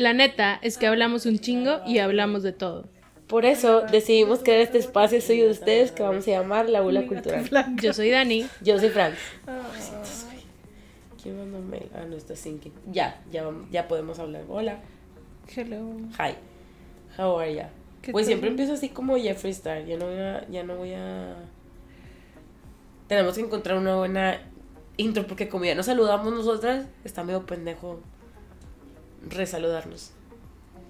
La neta es que hablamos un chingo y hablamos de todo. Por eso decidimos crear este espacio suyo de ustedes que vamos a llamar La Bula Cultural. Yo soy Dani. Yo soy Frank. ¿Quién mandó mail? Ah, no está sinking. Ya, ya, ya podemos hablar. Hola. Hello. Hi. How are ya? ¿Qué Pues tal? siempre empiezo así como Jeffree Star. Ya no voy a. Ya no voy a. Tenemos que encontrar una buena intro porque como ya nos saludamos nosotras, está medio pendejo resaludarnos.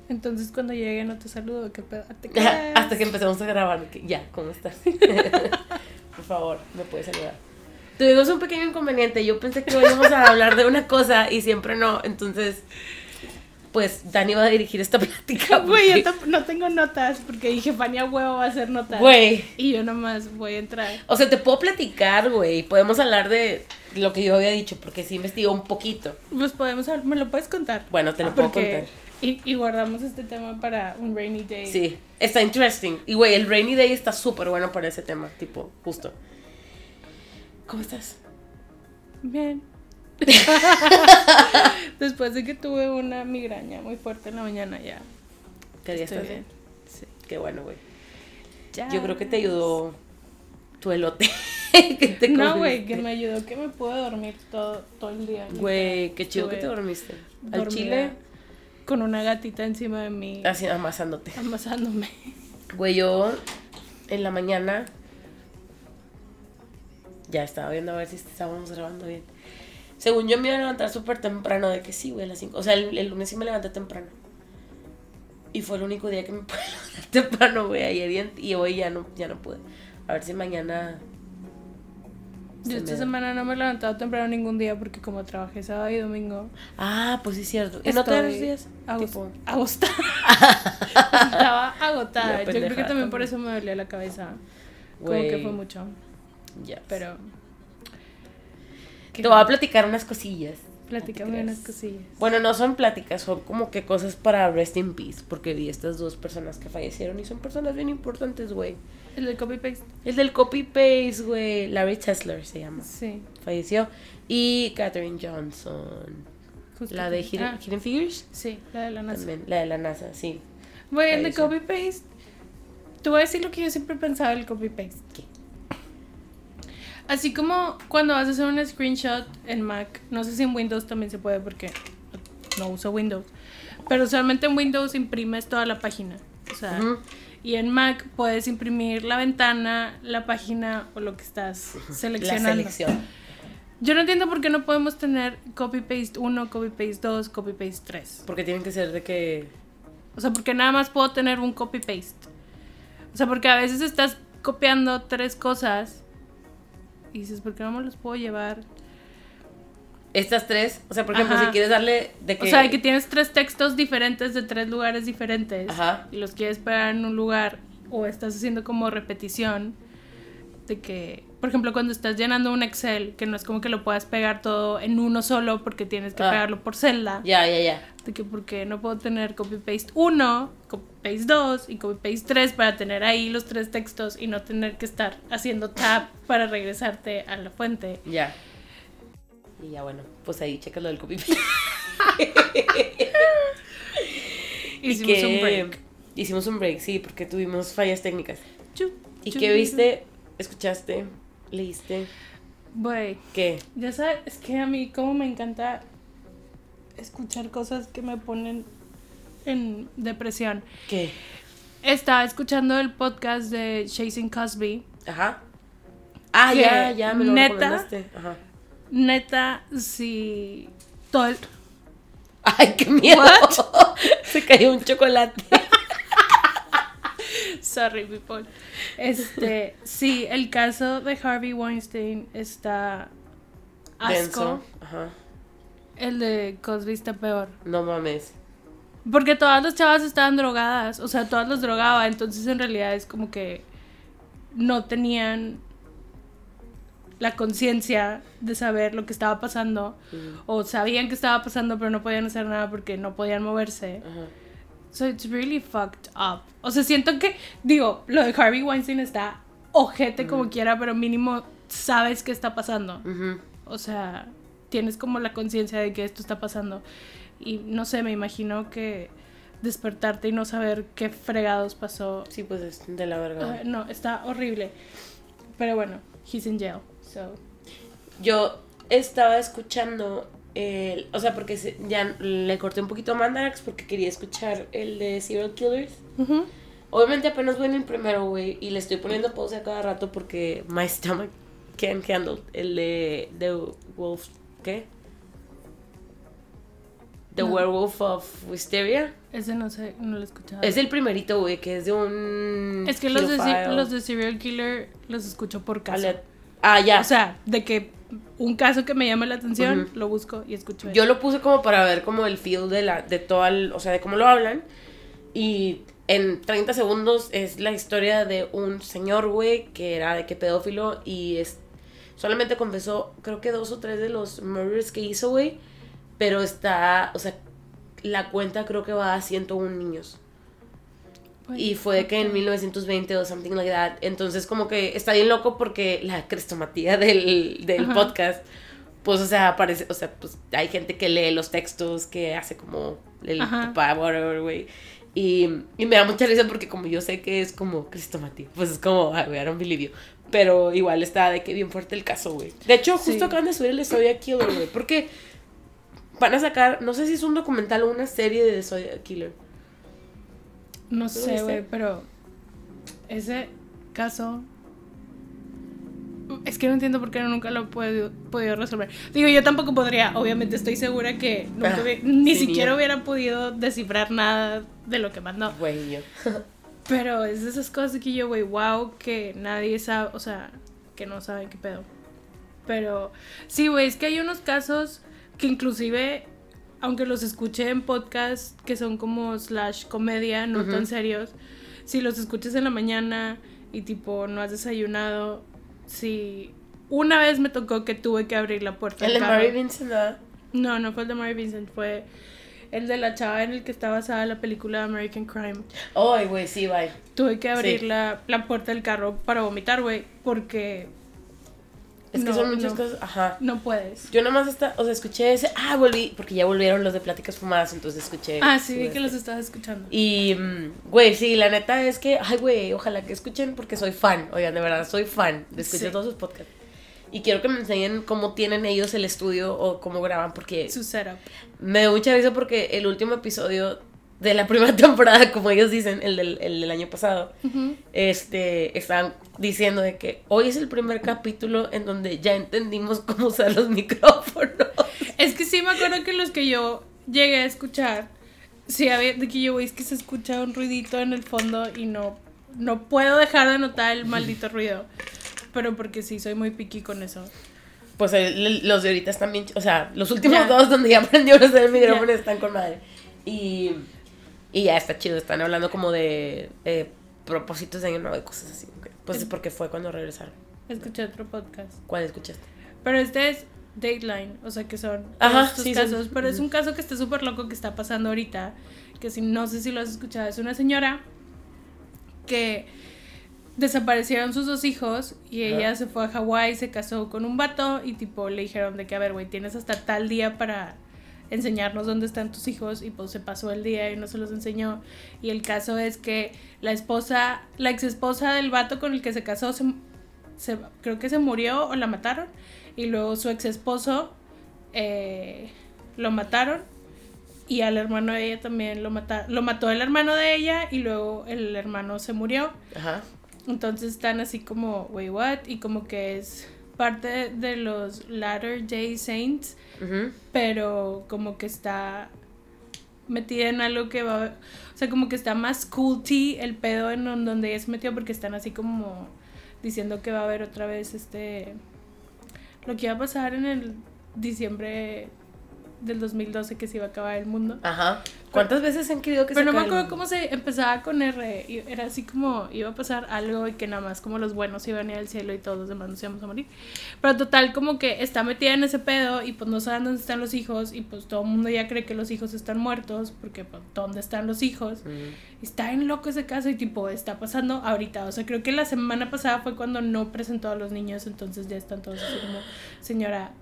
Entonces cuando llegue no te saludo, ¿qué pedo? ¿Te Hasta que empezamos a grabar. que Ya, ¿cómo estás? Por favor, me puedes saludar. Tuvimos un pequeño inconveniente. Yo pensé que íbamos a hablar de una cosa y siempre no. Entonces, pues Dani va a dirigir esta plática. Güey, yo porque- no tengo notas porque dije Fania huevo va a hacer notas. Güey. Y yo nomás voy a entrar. O sea, te puedo platicar, güey. Podemos hablar de lo que yo había dicho, porque sí investigó un poquito. Pues podemos hablar, me lo puedes contar. Bueno, te lo puedo Porque- contar. Y, y guardamos este tema para un rainy day. Sí, está interesting. Y, güey, el Rainy Day está súper bueno para ese tema, tipo, justo. ¿Cómo estás? Bien. Después de que tuve una migraña muy fuerte en la mañana ya. ¿Qué día Estoy estás? bien. Sí. Qué bueno, güey. Yo creo que te ayudó tu elote. que te No, güey, que me ayudó, que me pude dormir todo, todo el día. Güey, qué chido que te dormiste. Al chile, Con una gatita encima de mí, así amasándote. amasándome. Güey, yo en la mañana ya estaba viendo a ver si estábamos grabando bien. Según yo me iba a levantar súper temprano, de que sí, güey, a las 5. O sea, el, el lunes sí me levanté temprano. Y fue el único día que me pude levantar temprano, güey, ayer y, hoy ya no, ya no pude. A ver si mañana... Yo esta semana no me he levantado temprano ningún día porque como trabajé sábado y domingo, Ah, pues sí, cierto. ¿Y no das los días? agostada. Estaba agotada. Yo creo que también por eso me dolía la cabeza. Como que fue mucho. ya. Pero. Te voy a platicar unas cosillas. Platícame unas cosillas. Bueno, no son pláticas, son como que cosas para rest in peace, porque vi estas dos personas que fallecieron y son personas bien importantes, güey. El de copy paste. El del copy paste, güey, Larry Tesler se llama, Sí. falleció. Y Katherine Johnson, justo la de Hidden, ah, Hidden Figures, Sí, la de la NASA. también, la de la NASA, sí. Güey, el de Falleció. copy paste. Te voy a decir lo que yo siempre pensaba del copy paste. ¿Qué? Así como cuando vas a hacer un screenshot en Mac, no sé si en Windows también se puede porque no uso Windows, pero usualmente en Windows imprimes toda la página. O sea, y en Mac puedes imprimir la ventana, la página o lo que estás La seleccionando. selección. Yo no entiendo por qué no podemos tener copy paste 1, copy paste 2, copy paste 3. Porque tienen que ser de que... O sea, porque nada más puedo tener un copy paste. O sea, porque a veces estás copiando tres cosas y dices, ¿por qué no me los puedo llevar? Estas tres, o sea, por ejemplo, Ajá. si quieres darle de que... O sea, que tienes tres textos diferentes de tres lugares diferentes Ajá. y los quieres pegar en un lugar o estás haciendo como repetición de que, por ejemplo, cuando estás llenando un Excel, que no es como que lo puedas pegar todo en uno solo porque tienes que Ah. pegarlo por celda. Ya, ya, ya. De que porque no puedo tener copy paste 1, copy paste 2 y copy paste 3 para tener ahí los tres textos y no tener que estar haciendo tab para regresarte a la fuente. Ya. Y ya, bueno, pues ahí checa lo del copy paste. Hicimos que- un break. Hicimos un break, sí, porque tuvimos fallas técnicas. ¿Y qué viste? ¿Escuchaste? ¿Leíste? Güey, ¿Qué? ya sabes, es que a mí como me encanta escuchar cosas que me ponen en depresión. ¿Qué? Estaba escuchando el podcast de Chasing Cosby. Ajá. Ah, ya, ya, me lo neta-. Ajá. Neta, si todo el... Ay, qué miedo. What? Se cayó un chocolate. Sorry, people. Este, sí, el caso de Harvey Weinstein está asco. Denso. Ajá. El de Cosby está peor. No mames. Porque todas las chavas estaban drogadas, o sea, todas los drogaba, entonces en realidad es como que no tenían la conciencia de saber lo que estaba pasando, o sabían que estaba pasando, pero no podían hacer nada porque no podían moverse. Ajá. So it's really fucked up. O sea, siento que, digo, lo de Harvey Weinstein está ojete como quiera, pero mínimo sabes qué está pasando. O sea, tienes como la conciencia de que esto está pasando. Y no sé, me imagino que despertarte y no saber qué fregados pasó. Sí, pues es de la verga. Ah, no, está horrible. Pero bueno, he's in jail. So. Yo estaba escuchando el, o sea, porque ya le corté un poquito a Mandarax porque quería escuchar el de Serial Killers. Ujú. Obviamente apenas voy en el primero, güey, y le estoy poniendo pausa a cada rato porque my stomach can't handle el de The Wolf, ¿qué? The No. Werewolf of Wisteria. Ese no sé, no lo he escuchado. Es el primerito, güey, que es de un Es que los de, los de Serial Killer los escucho por caso. Ale- Ah, ya. O sea, de que un caso que me llama la atención, lo busco y escucho. eso. Yo lo puse como para ver como el feel de la de todo el, o sea, de cómo lo hablan y en 30 segundos es la historia de un señor, güey, que era de que pedófilo y es solamente confesó creo que dos o tres de los murders que hizo, güey, pero está, o sea, la cuenta creo que va a 101 niños. Pues, Y fue de que en ok. 1920 o something like that. Entonces, como que está bien loco porque la crestomatía del, del Ajá. podcast, pues, o sea, aparece, o sea, pues hay gente que lee los textos, que hace como el Ajá. papá, whatever, güey. Y, y me da mucha risa porque como yo sé que es como crestomatía, pues es como, ay, güey, I don't believe you. Pero igual está de que bien fuerte el caso, güey. De hecho, justo Sí. acaban de subir el Zodiac Killer, güey. Porque van a sacar, no sé si es un documental o una serie de The Zodiac Killer. No sé, güey, pero ese caso... Es que no entiendo por qué nunca lo he podido, podido resolver. Digo, yo tampoco podría, obviamente estoy segura que nunca Ah, hubiera- ni sí, siquiera hubiera podido descifrar nada de lo que mandó. Güey, yo. Pero es de esas cosas que yo, güey, wow, que nadie sabe, o sea, que no saben qué pedo. Pero sí, güey, es que hay unos casos que inclusive, aunque los escuché en podcast que son como slash comedia, no tan serios, si los escuchas en la mañana y tipo no has desayunado, si una vez me tocó que tuve que abrir la puerta El de. Mary Vincent. No, no fue el de Mary Vincent, fue el de la chava en el que está basada la película American Crime. Ay, güey, sí, bye. Tuve que abrir Sí. la, la puerta del carro para vomitar, güey, porque Es que No, son muchas no. cosas. Ajá. no puedes. Yo nomás hasta, o sea, escuché ese. Ah, volví, porque ya volvieron los de pláticas fumadas, entonces escuché. Ah, sí, vi que los este. estabas escuchando. Y, mm, güey, sí, la neta es que, ay, güey, ojalá que escuchen porque soy fan. Oigan, de verdad, soy fan de escuchar Sí. todos sus podcasts. Y quiero que me enseñen cómo tienen ellos el estudio o cómo graban, porque Su setup. me dio mucha risa porque el último episodio de la primera temporada, como ellos dicen, el del, el del año pasado, Ujú. este, estaban diciendo de que hoy es el primer capítulo en donde ya entendimos cómo usar los micrófonos. Es que sí me acuerdo que los que yo llegué a escuchar, sí había, de que yo, es que se escucha un ruidito en el fondo y no, no puedo dejar de notar el maldito ruido. Pero porque sí, soy muy piqui con eso. Pues el- los de ahorita están bien, o sea, los últimos dos donde ya aprendió a usar el micrófono están con madre. Y, y ya está chido, están hablando como de eh, propósitos de año nuevo y cosas así. Pues es porque fue cuando regresaron. Escuché otro podcast. ¿Cuál escuchaste? Pero este es Dateline, o sea que son Ajá, estos sí, son- casos. Pero es un caso que está súper loco que está pasando ahorita. Que si no sé si lo has escuchado, es una señora que desaparecieron sus dos hijos y ella se fue a Hawái, se casó con un vato y tipo le dijeron de que a ver, güey, tienes hasta tal día para enseñarnos dónde están tus hijos y pues se pasó el día y no se los enseñó y el caso es que la esposa, la ex esposa del vato con el que se casó se, se- creo que se murió o la mataron y luego su ex esposo eh, lo mataron y al hermano de ella también lo mataron, lo mató el hermano de ella y luego el hermano se murió Ajá. entonces están así como, wait, what? Y como que es parte de los Latter Day Saints, pero como que está metida en algo que va, o sea, como que está más culty el pedo en don- donde ella se metió porque están así como diciendo que va a haber otra vez este, lo que iba a pasar en el diciembre del 2012 que se iba a acabar el mundo. Ajá. ¿Cuántas veces han querido que Pero no me acabe el acuerdo cómo se empezaba con R. y Era así como iba a pasar algo y que nada más como los buenos iban a ir al cielo y todos los demás nos íbamos a morir. Pero total, como que está metida en ese pedo y pues no saben dónde están los hijos y pues todo el mundo ya cree que los hijos están muertos porque pues ¿dónde están los hijos? Ujú. Está en loco ese caso y tipo está pasando ahorita. O sea, creo que la semana pasada fue cuando no presentó a los niños, entonces ya están todos así como, señora,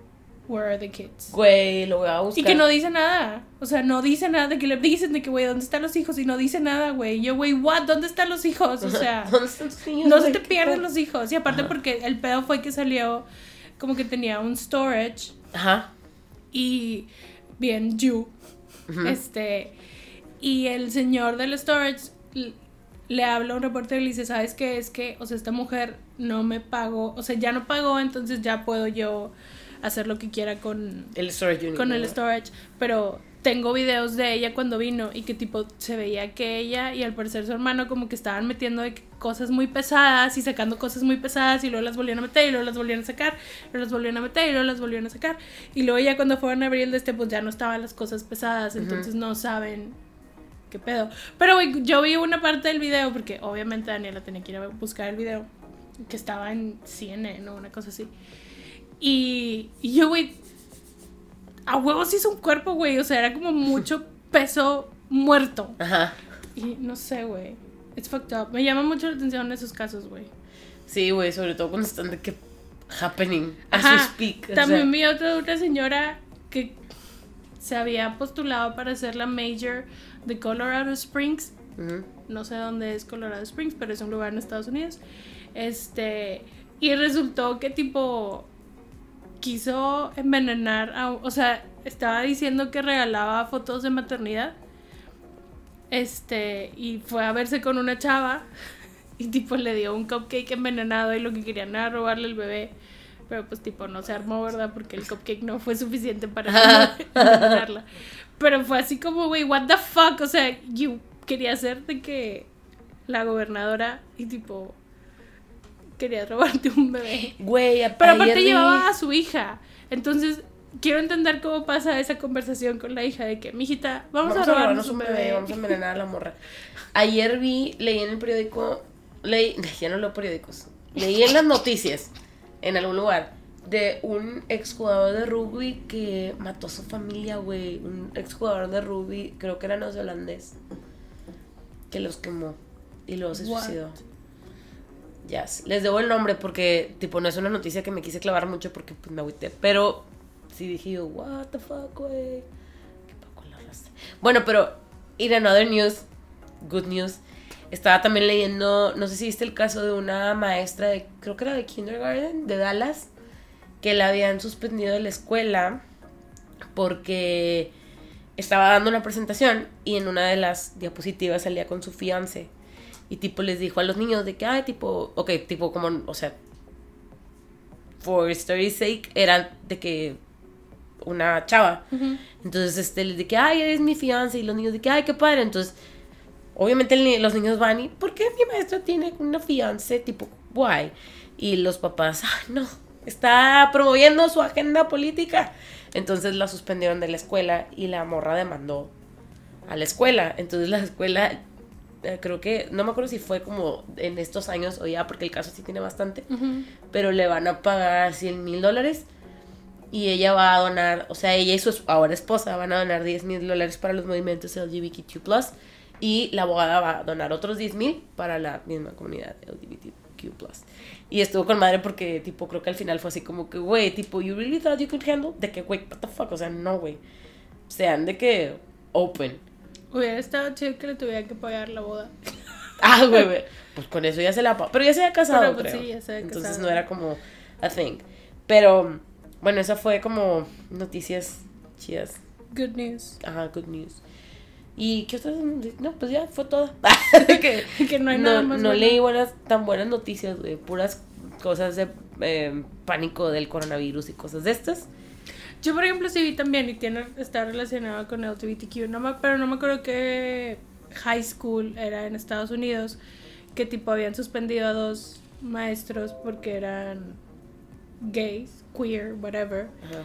Where are the kids? Güey, lo voy a buscar. Y que no dice nada. O sea, no dice nada. De que le dicen de que, güey, ¿dónde están los hijos? Y no dice nada, güey. Yo, güey, ¿what? ¿Dónde están los hijos? O sea, ¿Dónde están tus niños, no se te ¿Qué pierden los hijos. Y aparte porque el pedo fue que salió como que tenía un storage Ajá. y bien Jew. Este, y el señor del storage le habla a un reportero y le dice, ¿sabes qué? Es que, o sea, esta mujer no me pagó, o sea, ya no pagó, entonces ya puedo yo hacer lo que quiera con, El storage unit. con storage, pero tengo videos de ella cuando vino y que tipo se veía que ella y al parecer su hermano como que estaban metiendo de cosas muy pesadas y sacando cosas muy pesadas y luego las volvían a meter y luego las volvían a sacar, luego las volvían a meter y luego las volvían a sacar y luego ya cuando fueron a abrir el de este pues ya no estaban las cosas pesadas, entonces no saben qué pedo. Pero yo vi una parte del video porque obviamente Daniela tenía que ir a buscar el video que estaba en CNN o una cosa así. Y, y yo, güey, a huevos hizo un cuerpo, güey. O sea, era como mucho peso muerto. Ajá. Y no sé, güey. It's fucked up. Me llama mucho la atención esos casos, güey. Sí, güey, sobre todo cuando están de que happening as Ajá. we speak. También vi otra, otra señora que se había postulado para ser la major de Colorado Springs. No sé dónde es Colorado Springs, pero es un lugar en Estados Unidos. Este. Y resultó que tipo quiso envenenar a, o sea, estaba diciendo que regalaba fotos de maternidad. Este, y fue a verse con una chava y tipo le dio un cupcake envenenado y lo que querían era robarle el bebé. Pero pues tipo no se armó, ¿verdad? Porque el cupcake no fue suficiente para envenenarla. Pero fue así como, güey, what the fuck? O sea, you quería ser de que la gobernadora y tipo quería robarte un bebé. Güey, Pero aparte llevaba a su hija. Entonces, quiero entender cómo pasa esa conversación con la hija de que, mijita, vamos, a robarnos un bebé. vamos a envenenar a la morra. Ayer vi, leí en el periódico, leí, ya no leo periódicos, leí en las noticias, en algún lugar, de un exjugador de rugby que mató a su familia, güey. Un exjugador de rugby, creo que era neozelandés, que los quemó y luego se What? suicidó. Sí. les debo el nombre porque, tipo, no es una noticia que me quise clavar mucho porque pues, me agüité. Pero sí dije yo, what the fuck, güey. Qué poco la raza. Bueno, pero, in another news, good news, estaba también leyendo, no sé si viste el caso de una maestra de, creo que era de kindergarten, de Dallas, que la habían suspendido de la escuela porque estaba dando una presentación y en una de las diapositivas salía con su fiance. Y tipo les dijo a los niños de que, ay, tipo, ok, tipo como, o sea, for story's sake, era de que una chava. Entonces, este, les de que, ay, eres mi fiance. Y los niños de que, ay, qué padre. Entonces, obviamente el los niños van y, ¿por qué mi maestra tiene una fiance tipo guay? Y los papás, ah, no, está promoviendo su agenda política. Entonces la suspendieron de la escuela y la morra demandó a la escuela. Entonces la escuela, eh, creo que, no me acuerdo si fue como en estos años o ya, porque el caso sí tiene bastante, Ujú. pero le van a pagar 100 mil dólares y ella va a donar, o sea, ella y su ahora esposa van a donar 10 mil dólares para los movimientos LGBTQ+, y la abogada va a donar otros 10 mil para la misma comunidad LGBTQ+. Y estuvo con madre porque, tipo, creo que al final fue así como que, güey, tipo, you really thought you could handle? De que, güey, what the fuck, o sea, no, güey. Sean de que open. Hubiera estado chido que le tuviera que pagar la boda. Ah, güey. Pues con eso ya se la pa- Pero ya se había casado, Pero, pues, creo. sí, ya se había Entonces casado. no era como a thing. Pero, bueno, esa fue como noticias chidas. Good news. Ajá, good news. ¿Y qué otras? No, pues ya fue toda. que Que no hay no, nada más. no bueno. leí buenas, tan buenas noticias, güey. Puras cosas de eh, pánico del coronavirus y cosas de estas. Yo, por ejemplo, sí vi también y tiene, está relacionado con LGBTQ, no me, pero no me acuerdo qué high school era en Estados Unidos, que tipo habían suspendido a dos maestros porque eran gays, queer, whatever, Ajá.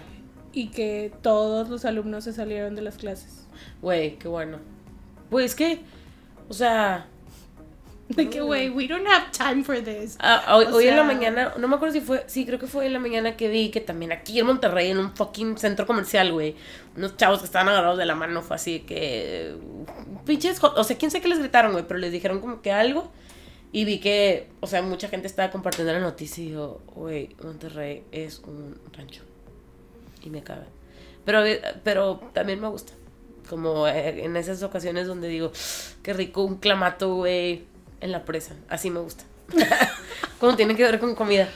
y que todos los alumnos se salieron de las clases. Güey, qué bueno. Güey, es que, o sea, De que, güey, we don't have time for this. Ah, hoy, hoy en la sea- mañana, no me acuerdo si fue, sí, creo que fue en la mañana que vi que también aquí en Monterrey, en un fucking centro comercial, güey, unos chavos que estaban agarrados de la mano, fue así que, pinches, o sea, quién sé qué les gritaron, güey, pero les dijeron como que algo, y vi que, o sea, mucha gente estaba compartiendo la noticia y yo, güey, Monterrey es un rancho. Y me caga. Pero, eh, pero también me gusta. Como eh, en esas ocasiones donde digo, qué rico un clamato, güey, en la presa. Así me gusta. Como tiene que ver con comida.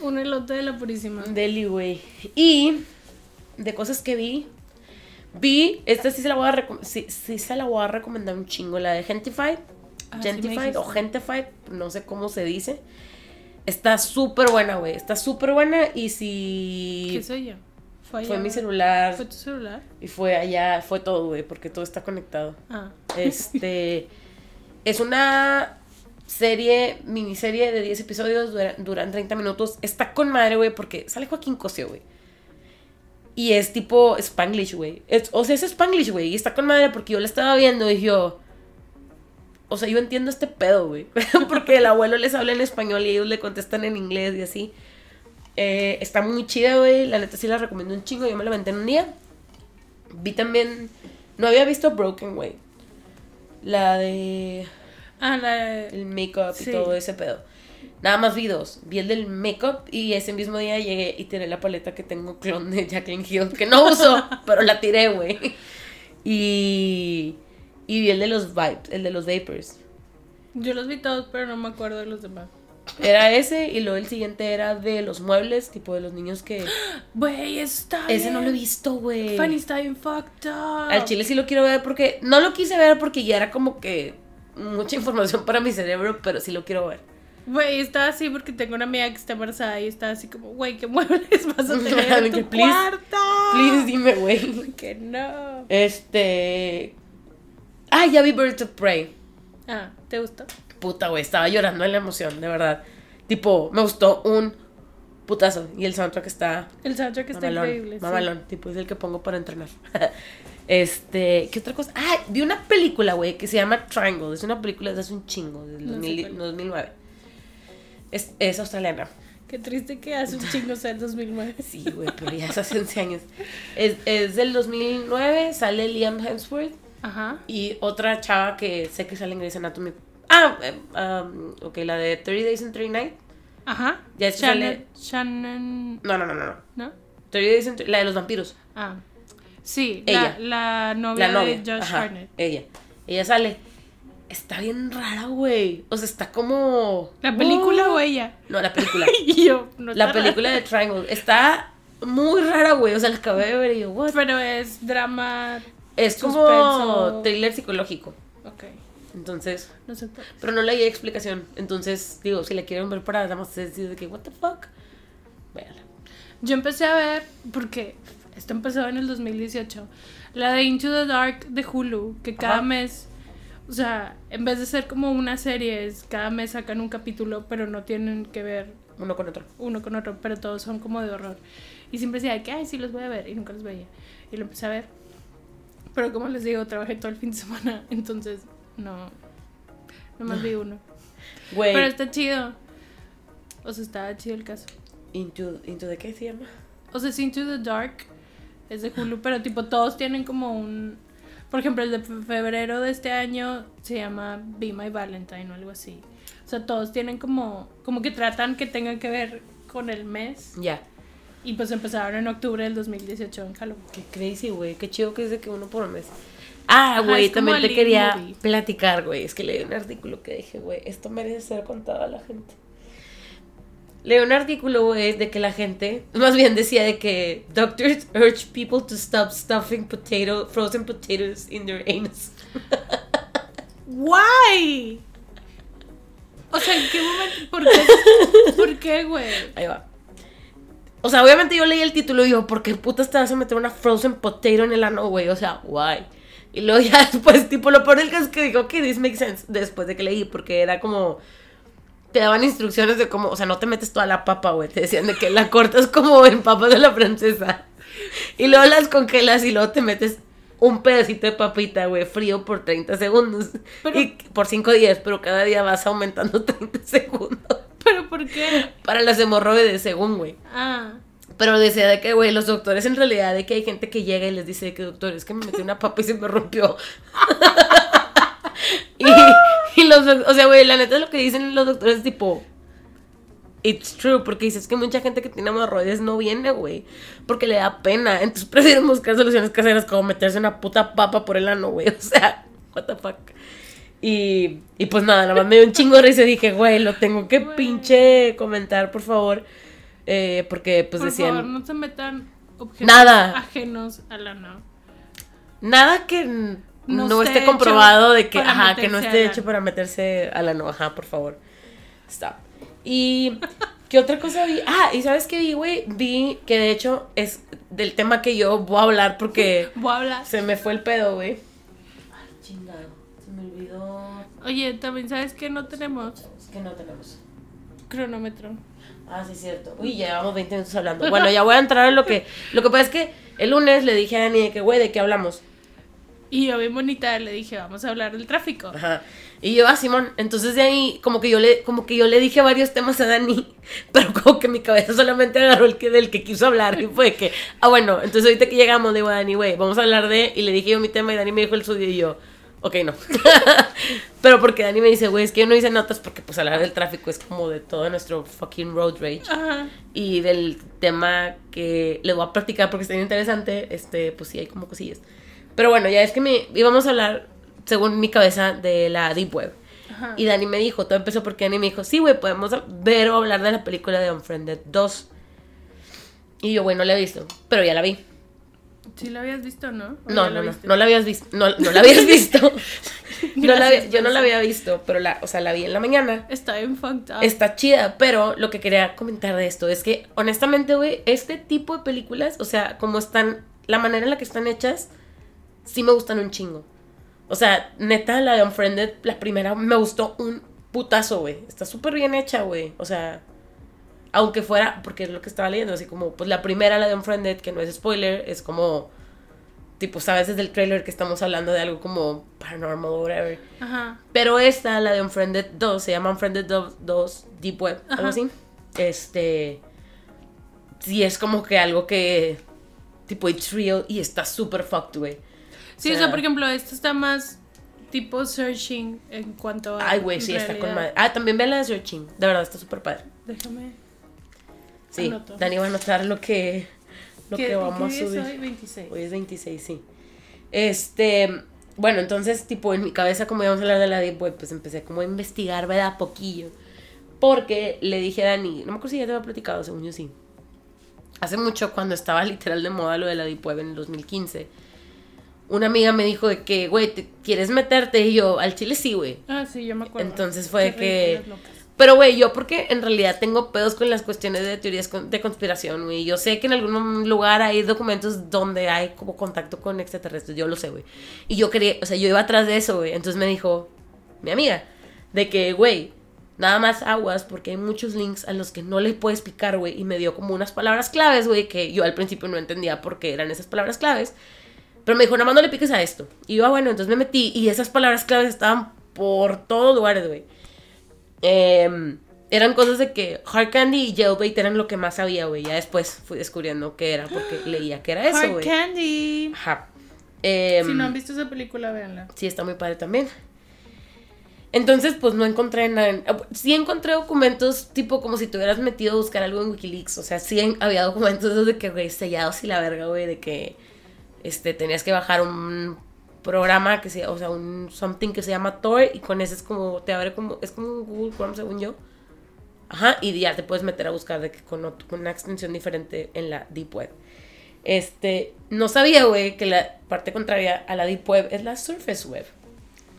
Un elote de la purísima. Deli, güey. Y de cosas que vi, vi, esta sí se la voy a, sí, sí se la voy a recomendar un chingo, la de Gentified. Ah, sí Gentified o. Gentified, no sé cómo se dice. Está súper buena, güey. Está súper buena y ¿Qué si soy yo? Fue, allá, fue mi celular ¿Fue tu celular? y fue allá, fue todo, güey, porque todo está conectado. Ah. Este es una serie, miniserie de 10 episodios, dura- duran 30 minutos. Está con madre, güey, porque sale Joaquín Cosio, güey. Y es tipo Spanglish, güey. O sea, es Spanglish, güey. Y está con madre porque yo la estaba viendo y yo. O sea, yo entiendo este pedo, güey. porque el abuelo les habla en español y ellos le contestan en inglés y así. Eh, está muy chida, güey. La neta sí la recomiendo un chingo. Yo me la aventé en un día. Vi también. No había visto Broken, güey. La de Ah, la. el make-up y todo ese pedo. Nada más vi dos. Vi el del make-up y ese mismo día llegué y tiré la paleta que tengo clon de Jacqueline Hill, que no uso, pero la tiré, güey. Y, y vi el de los vibes, el de los vapors. Yo los vi todos, pero no me acuerdo de los demás. Era ese y luego el siguiente era de los muebles, tipo de los niños que... Güey, está. Ese no lo he visto, güey. Fanny está bien fucked up. Al chile sí lo quiero ver porque... No lo quise ver porque ya era como que mucha información para mi cerebro, pero sí lo quiero ver. Güey, está así porque tengo una amiga que está embarazada y está así como, güey, ¿qué muebles vas a tener en tu please, cuarto? Please dime, güey. Que no. Este. Ah, ya vi Birds of Prey. Ah, ¿te gustó? Puta, güey, estaba llorando en la emoción, de verdad. Tipo, me gustó un putazo. Y el soundtrack está. El soundtrack está mamalón, increíble. sí. Mamalón, tipo, es el que pongo para entrenar. este, ¿qué otra cosa? Ah, vi una película, güey, que se llama Triangle. Es una película de hace un chingo, del No sé 2000 cuál. 2009. Es, es australiana. Qué triste que hace un chingo sea el 2009. Sí, güey, pero ya es hace 11 años. Es, es del 2009, sale Liam Hemsworth. Ajá. Y otra chava que sé que sale en Grey's Anatomy. Ah, eh, um, ok, la de 30 Days and 30 Nights. Ajá. Ya es Shannon, Shannon. No, no, no, no. no. ¿No? 30 Days and 30 la de los vampiros. Ah. Sí, Ella. La, la novia, La novia. de Josh ajá, Hartnett. Ella. Ella sale. Está bien rara, güey. O sea, está como. ¿La película Uh. o ella? No, la película. Yo, no la película de Triangle. Está muy rara, güey. O sea, la acabé de ver y yo, what? Pero es drama. Es como suspenso. thriller psicológico. Ok. Entonces. No sé. por- Pero no leí explicación. Entonces, digo, si la quieren ver para nada más decir de que, what the fuck. Véanla. Yo empecé a ver, porque esto empezó en el 2018, la de Into the Dark de Hulu, que cada Ajá. mes, o sea, en vez de ser como una serie, es cada mes sacan un capítulo, pero no tienen que ver Uno con otro. uno con otro, pero todos son como de horror. Y siempre decía que, ay, sí, los voy a ver, y nunca los veía. Y lo empecé a ver. Pero como les digo, trabajé todo el fin de semana, entonces no, nomás vi uno. Güey. Pero está chido. O sea, estaba chido el caso. Into, into the qué se llama? O sea, es Into the Dark es de Hulu, pero tipo todos tienen como un... Por ejemplo, el de fe- febrero de este año se llama Be My Valentine o algo así. O sea, todos tienen como... Como que tratan que tengan que ver con el mes. Ya. Y pues empezaron en octubre del 2018 en Halloween. Qué crazy, güey. Qué chido que es de que uno por mes. Ah, güey, también te quería Movie. platicar, güey. Es que leí un artículo que dije, güey, esto merece ser contado a la gente. Leí un artículo, güey, de que la gente, más bien decía de que doctors urge people to stop stuffing potato, frozen potatoes in their anus. ¡Why! O sea, ¿en qué momento? ¿Por qué? ¿Por qué, güey? Ahí va. O sea, obviamente yo leí el título y digo, ¿por qué putas te vas a meter una frozen potato en el ano, güey? O sea, why? Y luego ya después, tipo, lo peor del caso es que digo, ok, this makes sense. Después de que leí, porque era como. Te daban instrucciones de cómo, o sea, no te metes toda la papa, güey. Te decían de que la cortas como en papas de la francesa. Y luego las congelas y luego te metes un pedacito de papita, güey, frío por 30 segundos. Pero- y por 5 días, pero cada día vas aumentando 30 segundos. ¿Pero por qué? Para las hemorroides, según, güey. Ah. Pero decía de que, güey, los doctores en realidad, de que hay gente que llega y les dice de que, doctor, es que me metí una papa y se me rompió. y, y los o sea, güey, la neta lo que dicen los doctores es tipo, it's true, porque dices que mucha gente que tiene hemorroides no viene, güey, porque le da pena. Entonces prefieren buscar soluciones caseras como meterse una puta papa por el ano, güey. O sea, what the fuck. Y, y pues nada, nada más me dio un chingo de risa y dije, güey, lo tengo que pinche comentar, por favor. Eh, porque pues Por decían, favor, no se metan objetos Nada. ajenos a la no. nada que no, No esté esté comprobado de que, ajá, que no esté hecho para meterse a la no, ajá, por favor. Stop. Y, ¿qué otra cosa vi? Ah, y ¿sabes qué vi, güey? Vi que de hecho es del tema que yo voy a hablar porque Voy a hablar. se me fue el pedo, güey. Ay, chingado, se me olvidó. Oye, también sabes que no tenemos Es que no tenemos. cronómetro. Ah, sí, cierto. Uy, ya llevamos 20 minutos hablando. Bueno, ya voy a entrar en lo que. Lo que pasa es que el lunes le dije a Dani de que, güey, ¿de qué hablamos? Y yo bien bonita le dije, vamos a hablar del tráfico. Ajá. Y yo a Simón, entonces de ahí como que yo le como que yo le dije varios temas a Dani, pero como que mi cabeza solamente agarró el que del que quiso hablar y fue que, ah bueno, entonces ahorita que llegamos le digo a Dani, güey, vamos a hablar de y le dije yo mi tema y Dani me dijo el suyo y yo, ok, no. pero porque Dani me dice, güey, es que yo no hice notas porque pues hablar del tráfico es como de todo nuestro fucking road rage Ajá. y del tema que le voy a practicar porque está bien interesante, este, pues sí hay como cosillas. Pero bueno, ya es que me íbamos a hablar, según mi cabeza, de la Deep Web. Ajá. Y Dani me dijo, todo empezó porque Dani me dijo, sí, güey, podemos ver o hablar de la película de Unfriended 2. Y yo, güey, no la he visto, pero ya la vi. ¿Sí la habías visto, no? ¿O No, no, no, no la habías visto, no, no la habías visto. no la, yo no la había visto, pero la, o sea, la vi en la mañana. Está bien fucked up. Está chida, pero lo que quería comentar de esto es que, honestamente, güey, este tipo de películas, o sea, como están, la manera en la que están hechas, sí me gustan un chingo. O sea, neta, la de Unfriended, la primera, me gustó un putazo, güey. Está súper bien hecha, güey. O sea, aunque fuera, porque es lo que estaba leyendo, así como, pues la primera, la de Unfriended, que no es spoiler, es como, tipo, sabes desde el trailer que estamos hablando de algo como paranormal o whatever. Ajá. Pero esta, la de Unfriended 2, se llama Unfriended 2, 2 Deep Web, algo Ajá. así. Este. Sí, es como que algo que. Tipo, it's real y está súper fucked, güey. Sí, o sea, por ejemplo, esto está más tipo searching en cuanto a. Ay, güey, sí, está con madre. Ah, también ve la de Searching. De verdad, está súper padre. Déjame. Sí, Anoto. Dani va a anotar lo que. Lo ¿Qué- que vamos a subir. hoy? 26. Hoy es 26, sí. Este, bueno, entonces, tipo, en mi cabeza, como íbamos a hablar de la Deep Web, pues empecé como a investigar, ¿verdad? Poquillo. Porque le dije a Dani, no me acuerdo si ya te había platicado, según yo sí. Hace mucho, cuando estaba literal de moda lo de la Deep Web en el 2015, una amiga me dijo de que, güey, ¿te ¿quieres meterte? Y yo, al chile sí, güey. Ah, sí, yo me acuerdo. Entonces fue que-. Pero, güey, yo porque en realidad tengo pedos con las cuestiones de teorías de conspiración, güey. Yo sé que en algún lugar hay documentos donde hay como contacto con extraterrestres, yo lo sé, güey. Y yo quería, o sea, yo iba atrás de eso, güey. Entonces me dijo mi amiga, de que, güey, nada más aguas porque hay muchos links a los que no le puedes picar, güey. Y me dio como unas palabras claves, güey, que yo al principio no entendía por qué eran esas palabras claves. Pero me dijo, nada más no le piques a esto. Y yo, ah, bueno, entonces me metí y esas palabras claves estaban por todos lugares, güey. Em, eran cosas de que Hard Candy y Jailbait eran lo que más sabía, güey. Ya después fui descubriendo qué era porque leía que era eso, Hard güey. Candy. Ajá. Si no han visto esa película, véanla. Sí, está muy padre también. Entonces, pues no encontré nada. ah, Sí encontré documentos, tipo como si te hubieras metido a buscar algo en Wikileaks. O sea, sí había documentos de que, güey, sellados y la verga, güey, de que este, tenías que bajar un programa que se, o sea, un something que se llama Tor y con ese es como, te abre como, es como un Google Chrome según yo. Ajá, y ya te puedes meter a buscar de que con, ot- con una extensión diferente en la Deep Web. Este, no sabía, güey, que la parte contraria a la Deep Web es la Surface Web.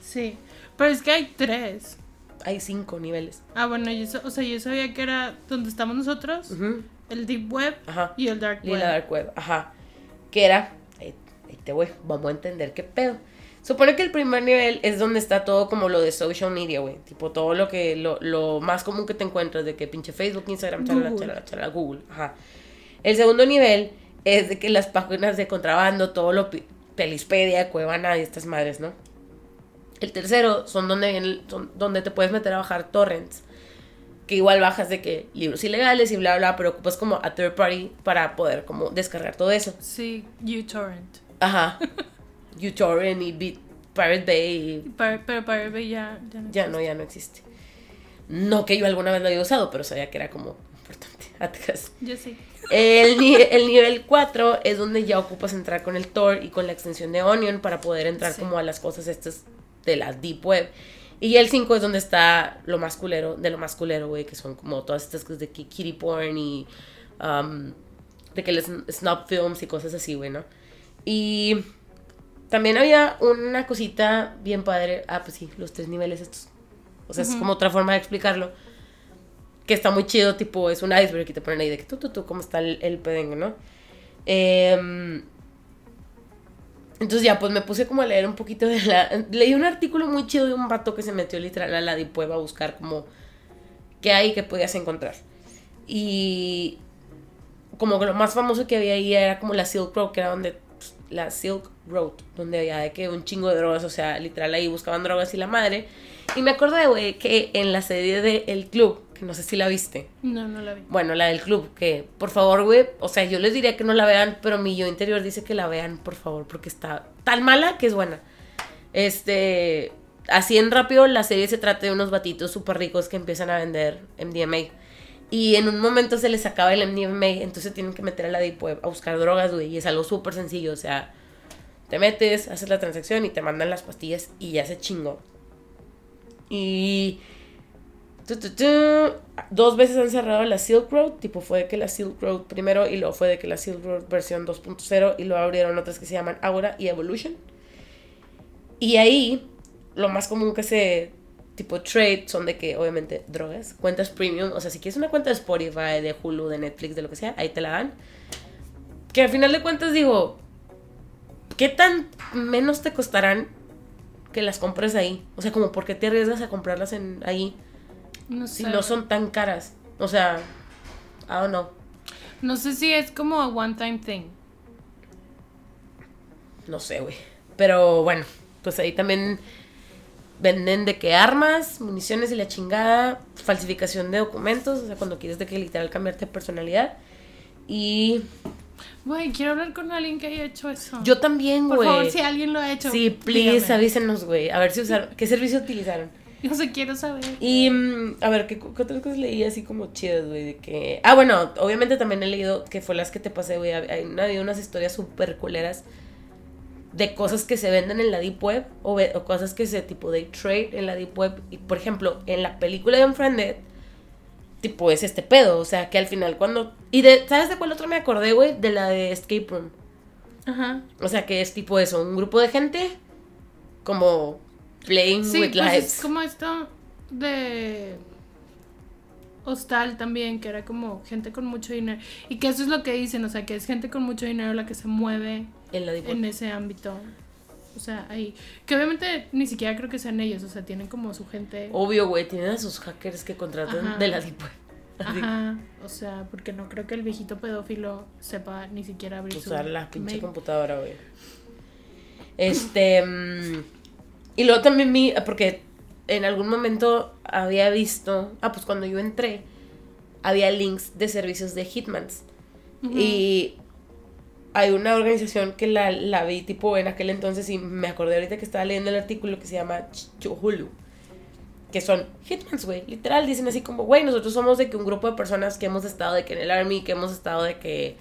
Sí. Pero es que hay tres. Hay cinco niveles. Ah, bueno, yo, o sea, yo sabía que era donde estamos nosotros, Ujú, el Deep Web Ajá. y el Dark Y Web. la Dark Web, ajá. Que era, ahí, te voy, vamos a entender qué pedo. Supone que el primer nivel es donde está todo como lo de social media, güey. Tipo todo lo que, lo, lo más común que te encuentras de que pinche Facebook, Instagram, chalala, Google. chalala, chalala, Google, ajá. El segundo nivel es de que las páginas de contrabando, todo lo Pelispedia, Cuevana y estas madres, ¿no? El tercero son donde, viene- son donde te puedes meter a bajar torrents. Que igual bajas de que libros ilegales y bla, bla, pero ocupas como a third party para poder como descargar todo eso. Sí, uTorrent. Ajá. uTorrent y Bit- Pirate Bay y Pero Pirate Bay ya, ya no ya no, ya no existe. No que yo alguna vez lo haya usado, pero sabía que era como importante. Yo sí. El, el nivel 4 es donde ya ocupas entrar con el Tor y con la extensión de Onion para poder entrar Sí. como a las cosas estas de la Deep Web. Y el 5 es donde está lo más culero, de lo más culero, güey, que son como todas estas cosas de ki- kitty porn y um, de que les snap films y cosas así, güey, ¿no? Y también había una cosita bien padre. Ah, pues sí, los tres niveles estos. O sea, es Ujú. como otra forma de explicarlo. Que está muy chido, tipo, es un iceberg y te ponen ahí de que tú, tú, tú, cómo está el, el pedengue, ¿no? Em, entonces ya, pues me puse como a leer un poquito de la... Leí un artículo muy chido de un vato que se metió literal a la Deep a buscar como qué hay que podías encontrar. Y como que lo más famoso que había ahí era como la Silk Road, que era donde... La Silk Road, donde había de que un chingo de drogas, o sea, literal ahí buscaban drogas y la madre. Y me acordé, güey, que en la serie de El Club, que no sé si la viste, No, no la vi. bueno, la del club, que por favor, güey, o sea, yo les diría que no la vean, pero mi yo interior dice que la vean, por favor, porque está tan mala que es buena. Este, así en rápido, la serie se trata de unos batitos súper ricos que empiezan a vender MDMA. Y en un momento se les acaba el MDMA, entonces tienen que meter a la Web a buscar drogas, güey, y es algo súper sencillo, o sea, te metes, haces la transacción y te mandan las pastillas y ya se chingó. Y Tu, tu, tu. Dos veces han cerrado la Silk Road, tipo fue de que la Silk Road primero y luego fue de que la Silk Road versión 2.0 y luego abrieron otras que se llaman Aura y Evolution. Y ahí lo más común que se tipo trade son de que obviamente drogas, cuentas premium, o sea, si quieres una cuenta de Spotify, de Hulu, de Netflix, de lo que sea, ahí te la dan. Que al final de cuentas digo, ¿qué tan menos te costarán que las compres ahí? O sea, como por qué te arriesgas a comprarlas en ahí No si sé. no son tan caras. O sea, I don't know. No sé si es como a one time thing. No sé, güey. Pero bueno, pues ahí también venden de que armas, municiones y la chingada, falsificación de documentos, o sea, cuando quieres de que literal cambiarte de personalidad. Y Güey, quiero hablar con alguien que haya hecho eso. yo también, Por güey. favor, si alguien lo ha hecho. Sí, please, dígame. avísenos, güey. A ver si usaron, qué servicio utilizaron. No sé, quiero saber. Y, mm, a ver, ¿qué, qué otras cosas leí así como chidas, güey? De que... Ah, bueno, obviamente también he leído, que fue las que te pasé, güey. Hay una- unas historias súper culeras de cosas que se venden en la Deep Web o, cosas que se tipo de trade en la Deep Web. Y, por ejemplo, en la película de Unfriended, tipo, es este pedo. O sea, que al final cuando... Y de, ¿sabes de cuál otro me acordé, güey? De la de Escape Room. Ajá. O sea, que es tipo eso, un grupo de gente como playing Sí, with pues lives. es como esto de hostal también, que era como gente con mucho dinero. Y que eso es lo que dicen, o sea, que es gente con mucho dinero la que se mueve En la en ese ámbito. O sea, ahí. Que obviamente ni siquiera creo que sean ellos, o sea, tienen como su gente. Obvio, güey, tienen a sus hackers que contratan Ajá. de la Deep Ajá. O sea, porque no creo que el viejito pedófilo sepa ni siquiera abrir su Usar la pinche mail. computadora, güey. Este. mm, y luego también vi, porque en algún momento había visto. Ah, pues cuando yo entré, había links de servicios de Hitmans. Y hay una organización que la, la vi tipo en aquel entonces y me acordé ahorita que estaba leyendo el artículo que se llama Chuhulu. Que son hitmans, güey. Literal, dicen así como, güey, nosotros somos de que un grupo de personas que hemos estado de que en el army, que hemos estado de que,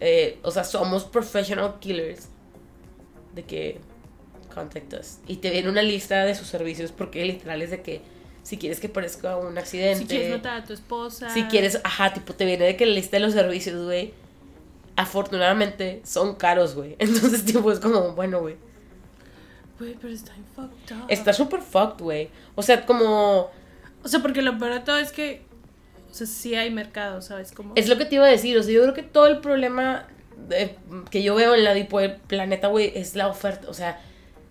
eh, o sea, somos professional killers. De que, contact us. Y te viene una lista de sus servicios porque literal es de que, si quieres que parezca un accidente. Si quieres matar a tu esposa. Si quieres, ajá, tipo, te viene de que la lista de los servicios, güey. Afortunadamente son caros, güey. Entonces, tipo, es como, bueno, güey. Güey, pero está fucked up. Está súper fucked, güey. O sea, como. O sea, porque lo peor de todo es que. O sea, sí hay mercado, ¿sabes? Como. Es lo que te iba a decir. O sea, yo creo que todo el problema de- que yo veo en la Deep Web planeta, güey, es la oferta. O sea,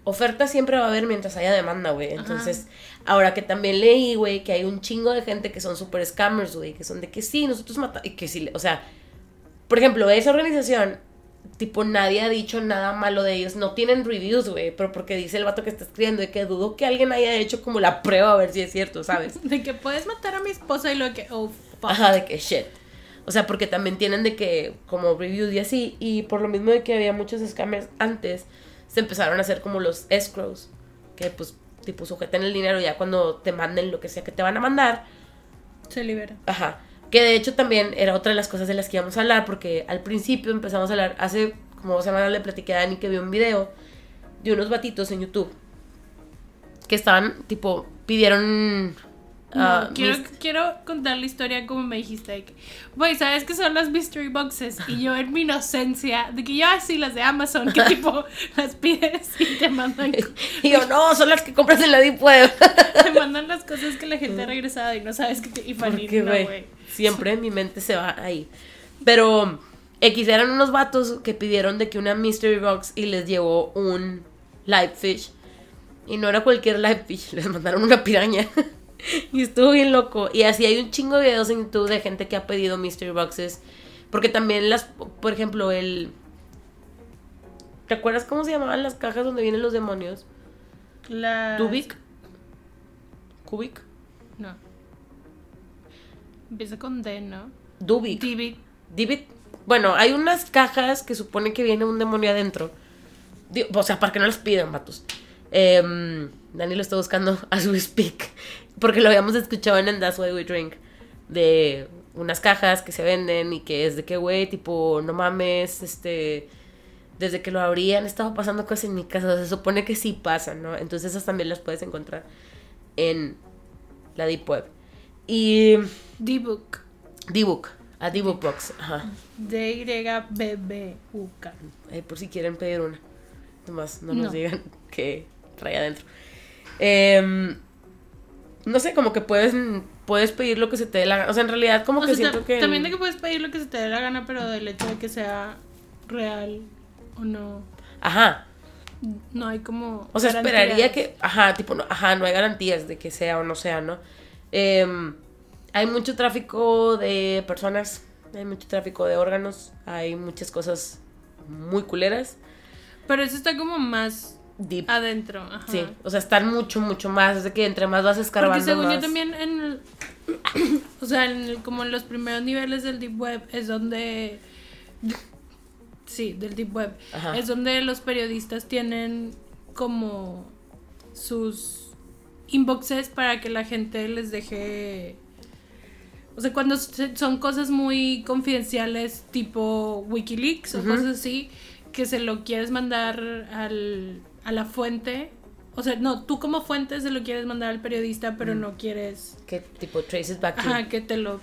oferta siempre va a haber mientras haya demanda, güey. Ajá. Entonces, ahora que también leí, güey, que hay un chingo de gente que son super scammers, güey, que son de que sí, nosotros matamos. Y que sí, o sea, por ejemplo, esa organización, tipo, nadie ha dicho nada malo de ellos. No tienen reviews, güey, pero porque dice el vato que está escribiendo, de que dudo que alguien haya hecho como la prueba a ver si es cierto, ¿sabes? De que puedes matar a mi esposa y lo que. Oh, fuck. Ajá, de que shit. O sea, porque también tienen de que como reviews y así. Y por lo mismo de que había muchos scammers antes, se empezaron a hacer como los escrows. Que pues, tipo sujeten el dinero ya cuando te manden lo que sea que te van a mandar. Se libera. Ajá. Que de hecho también era otra de las cosas de las que íbamos a hablar, porque al principio empezamos a hablar, hace como dos semanas le platiqué a Dani que vio un video de unos batitos en YouTube que estaban, tipo, pidieron... No, ah, quiero, quiero contar la historia como me dijiste. de que, Güey, ¿sabes qué son las mystery boxes? Y yo en mi inocencia, de que yo así las de Amazon, que tipo las pides y te mandan, Y yo, no, son las que compras en la Deep Web. te mandan las cosas que la gente ha regresado y no sabes que te... Y Porque, no, güey, güey. siempre mi mente se va ahí. Pero X eran unos vatos que pidieron de que una mystery box y les llegó un live fish. Y no era cualquier live fish, les mandaron una piraña. y estuvo bien loco. Y así hay un chingo de videos en YouTube de gente que ha pedido mystery boxes. Porque también las, por ejemplo, el... ¿Te acuerdas cómo se llamaban las cajas donde vienen los demonios? Las- ¿Tubic? ¿Cubic? No. Empieza con D, ¿no? Dubik. Divi. Divit. Bueno, hay unas cajas que supone que viene un demonio adentro. O sea, para que no las pidan, vatos. Em, Dani lo está buscando as we speak. Porque lo habíamos escuchado en And That's Why We Drink. De unas cajas que se venden y que es de que, güey, tipo, no mames, este. Desde que lo abrí han estado pasando cosas en mi casa. O sea, se supone que sí pasan, ¿no? Entonces esas también las puedes encontrar en la Deep Web. Y. D-Book. D-Book. A D-Book Box. Ajá. D-Y-B-B-U-K. Ahí por si quieren pedir una. Nomás no No. nos digan que trae adentro. Em, no sé, como que puedes, puedes pedir lo que se te dé la gana. O sea, en realidad como O que sea, siento que... También de que puedes pedir lo que se te dé la gana, pero del hecho de que sea real o no. Ajá. No hay como. O sea, garantías. esperaría que... Ajá, tipo, no, ajá, no hay garantías de que sea o no sea, ¿no? Em, hay mucho tráfico de personas, hay mucho tráfico de órganos, hay muchas cosas muy culeras. Pero eso está como más Deep. adentro. Ajá. Sí, o sea, están mucho, mucho más. Es de que entre más vas escarbando Porque según yo también en el- o sea, en el- como en los primeros niveles del Deep Web es donde sí, del Deep Web, Ajá. es donde los periodistas tienen como sus inboxes para que la gente les deje o sea, cuando son cosas muy confidenciales tipo Wikileaks o cosas así, que se lo quieres mandar al, a la fuente. O sea, no, tú como fuente se lo quieres mandar al periodista, pero no quieres que tipo traces back to ajá, que te lo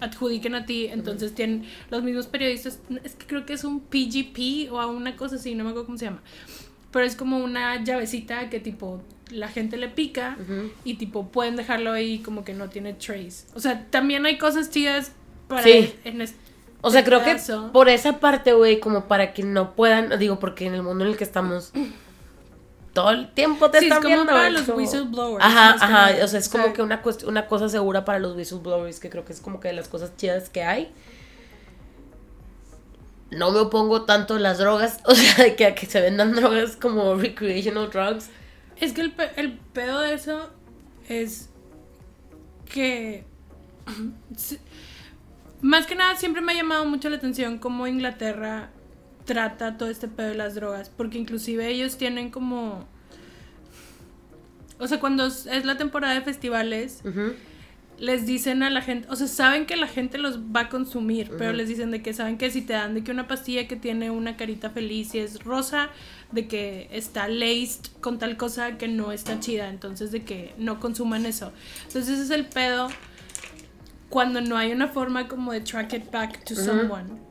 adjudiquen a ti. Entonces tienen los mismos periodistas, es que creo que es un PGP o una cosa así, no me acuerdo cómo se llama. Pero es como una llavecita que tipo la gente le pica Ujú. y tipo pueden dejarlo ahí como que no tiene trace. O sea, también hay cosas chidas para Sí. en este O sea, creo que caso. por esa parte, güey, como para que no puedan, digo, porque en el mundo en el que estamos todo el tiempo te Sí, es están como viendo. para es los como- whistleblowers, Ajá, ajá, o sea, es como que una, una cosa segura para los whistleblowers, que creo que es como que de las cosas chidas que hay. No me opongo tanto a las drogas, o sea, de que a que se vendan drogas como recreational drugs. Es que el, pe- el pedo de eso es que más que nada siempre me ha llamado mucho la atención cómo Inglaterra trata todo este pedo de las drogas, porque inclusive ellos tienen como o sea, cuando es la temporada de festivales, les dicen a la gente, o sea, saben que la gente los va a consumir, pero les dicen de que saben que si te dan de que una pastilla que tiene una carita feliz y es rosa, de que está laced con tal cosa que no está chida, entonces de que no consuman eso. Entonces ese es el pedo cuando no hay una forma como de track it back to someone.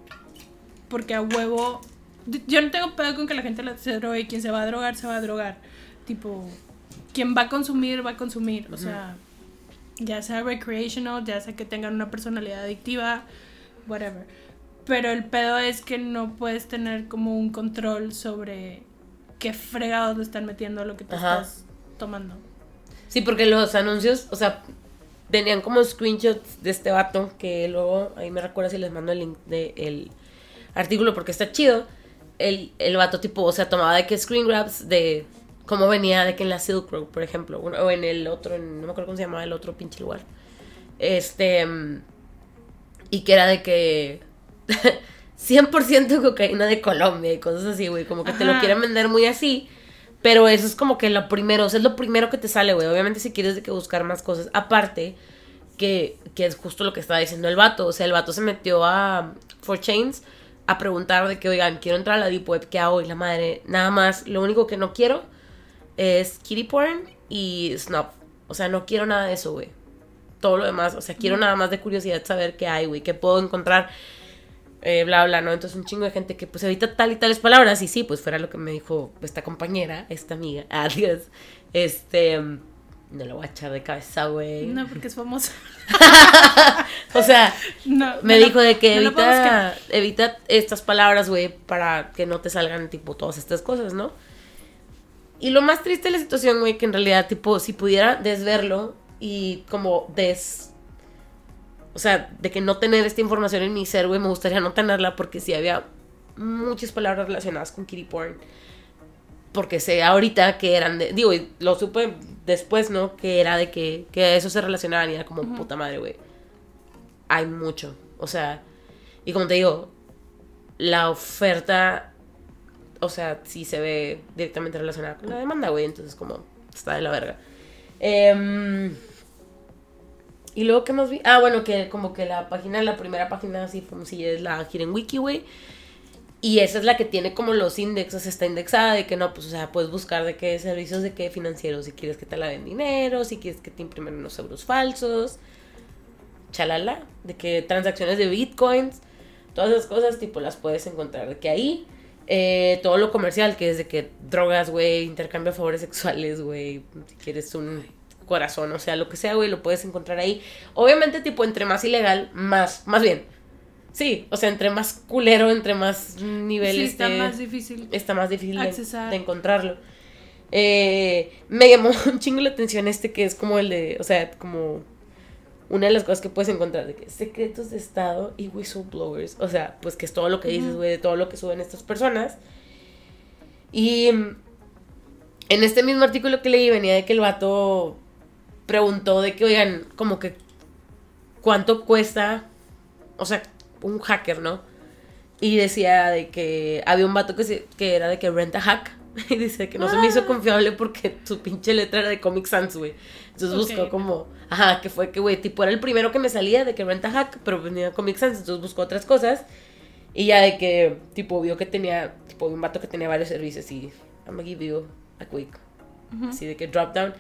Porque a huevo yo no tengo pedo con que la gente se drogue, quien se va a drogar se va a drogar. Tipo, quien va a consumir va a consumir, o sea, ya sea recreational, ya sea que tengan una personalidad adictiva, whatever. Pero el pedo es que no puedes tener como un control sobre qué fregados le están metiendo a lo que te Ajá. estás tomando. Sí, porque los anuncios, o sea, tenían como screenshots de este vato, que luego, ahí me recuerda si les mando el link del artículo porque está chido. El, el vato tipo, o sea, tomaba de que screen grabs de cómo venía de que en la Silk Road, por ejemplo, o en el otro, en- no me acuerdo cómo se llamaba el otro pinche lugar. Este, y que era de que 100% cocaína de Colombia y cosas así, güey, como que te lo Ajá. quieren vender muy así, Pero eso es como que lo primero, o sea, es lo primero que te sale, güey. Obviamente si quieres de que buscar más cosas. Aparte, que, que es justo lo que estaba diciendo el vato. O sea, el vato se metió a For Chains a preguntar de que, oigan, quiero entrar a la Deep Web, ¿qué hago? Y la madre, nada más, lo único que no quiero es kitty porn y snuff. O sea, no quiero nada de eso, güey. Todo lo demás, o sea, quiero nada más de curiosidad saber qué hay, güey, qué puedo encontrar, eh, bla, bla, ¿no? Entonces un chingo de gente que pues evita tal y tales palabras y sí, pues fuera lo que me dijo esta compañera, esta amiga, adiós, este... No lo voy a echar de cabeza, güey. No, porque es famosa. o sea, No, me no dijo de que no evita, evita estas palabras, güey, para que no te salgan, tipo, todas estas cosas, ¿no? Y lo más triste de la situación, güey, que en realidad, tipo, si pudiera desverlo y como des... O sea, de que no tener esta información en mi ser, güey, me gustaría no tenerla porque sí había muchas palabras relacionadas con kitty porn. Porque sé ahorita que eran de... Digo, y lo supe después, ¿no? Que era de que, que eso se relacionaban y era como puta madre, güey. Hay mucho. O sea, y como te digo, la oferta, o sea, sí se ve directamente relacionada con la demanda, güey. Entonces, como, está de la verga. Em, y luego, ¿qué más vi? Ah, bueno, que como que la página, la primera página así como si es la Hidden Wiki, güey. Y esa es la que tiene como los indexos, está indexada de que no, pues, o sea, puedes buscar de qué servicios, de qué financieros, si quieres que te la den dinero, si quieres que te imprimen unos euros falsos, chalala, de que transacciones de bitcoins, todas esas cosas, tipo, las puedes encontrar de que ahí. Eh, todo lo comercial, que es de que drogas, güey, intercambio de favores sexuales, güey, si quieres un corazón, o sea, lo que sea, güey, lo puedes encontrar ahí. Obviamente, tipo, entre más ilegal, más, más bien. Sí, o sea, entre más culero, entre más nivel Sí, está más difícil. está más difícil de, encontrarlo. Eh, me llamó un chingo la atención este que es como el de, o sea, como una de las cosas que puedes encontrar, de que secretos de Estado y whistleblowers, o sea, pues que es todo lo que dices, güey, de todo lo que suben estas personas. Y en este mismo artículo que leí venía de que el vato preguntó de que, oigan, como que, ¿cuánto cuesta, o sea, un hacker, ¿no? Y decía de que había un vato que, se- que era de que renta hack. Y dice que no se me hizo confiable porque su pinche letra era de Comic Sans, güey. Entonces buscó Ok. como, ajá, que fue que, güey, tipo era el primero que me salía de que renta hack, pero venía Comic Sans, entonces buscó otras cosas. Y ya de que, tipo, vio que tenía, tipo, un vato que tenía varios servicios y, I'm gonna give you a quick. Ujú. Así de que drop down.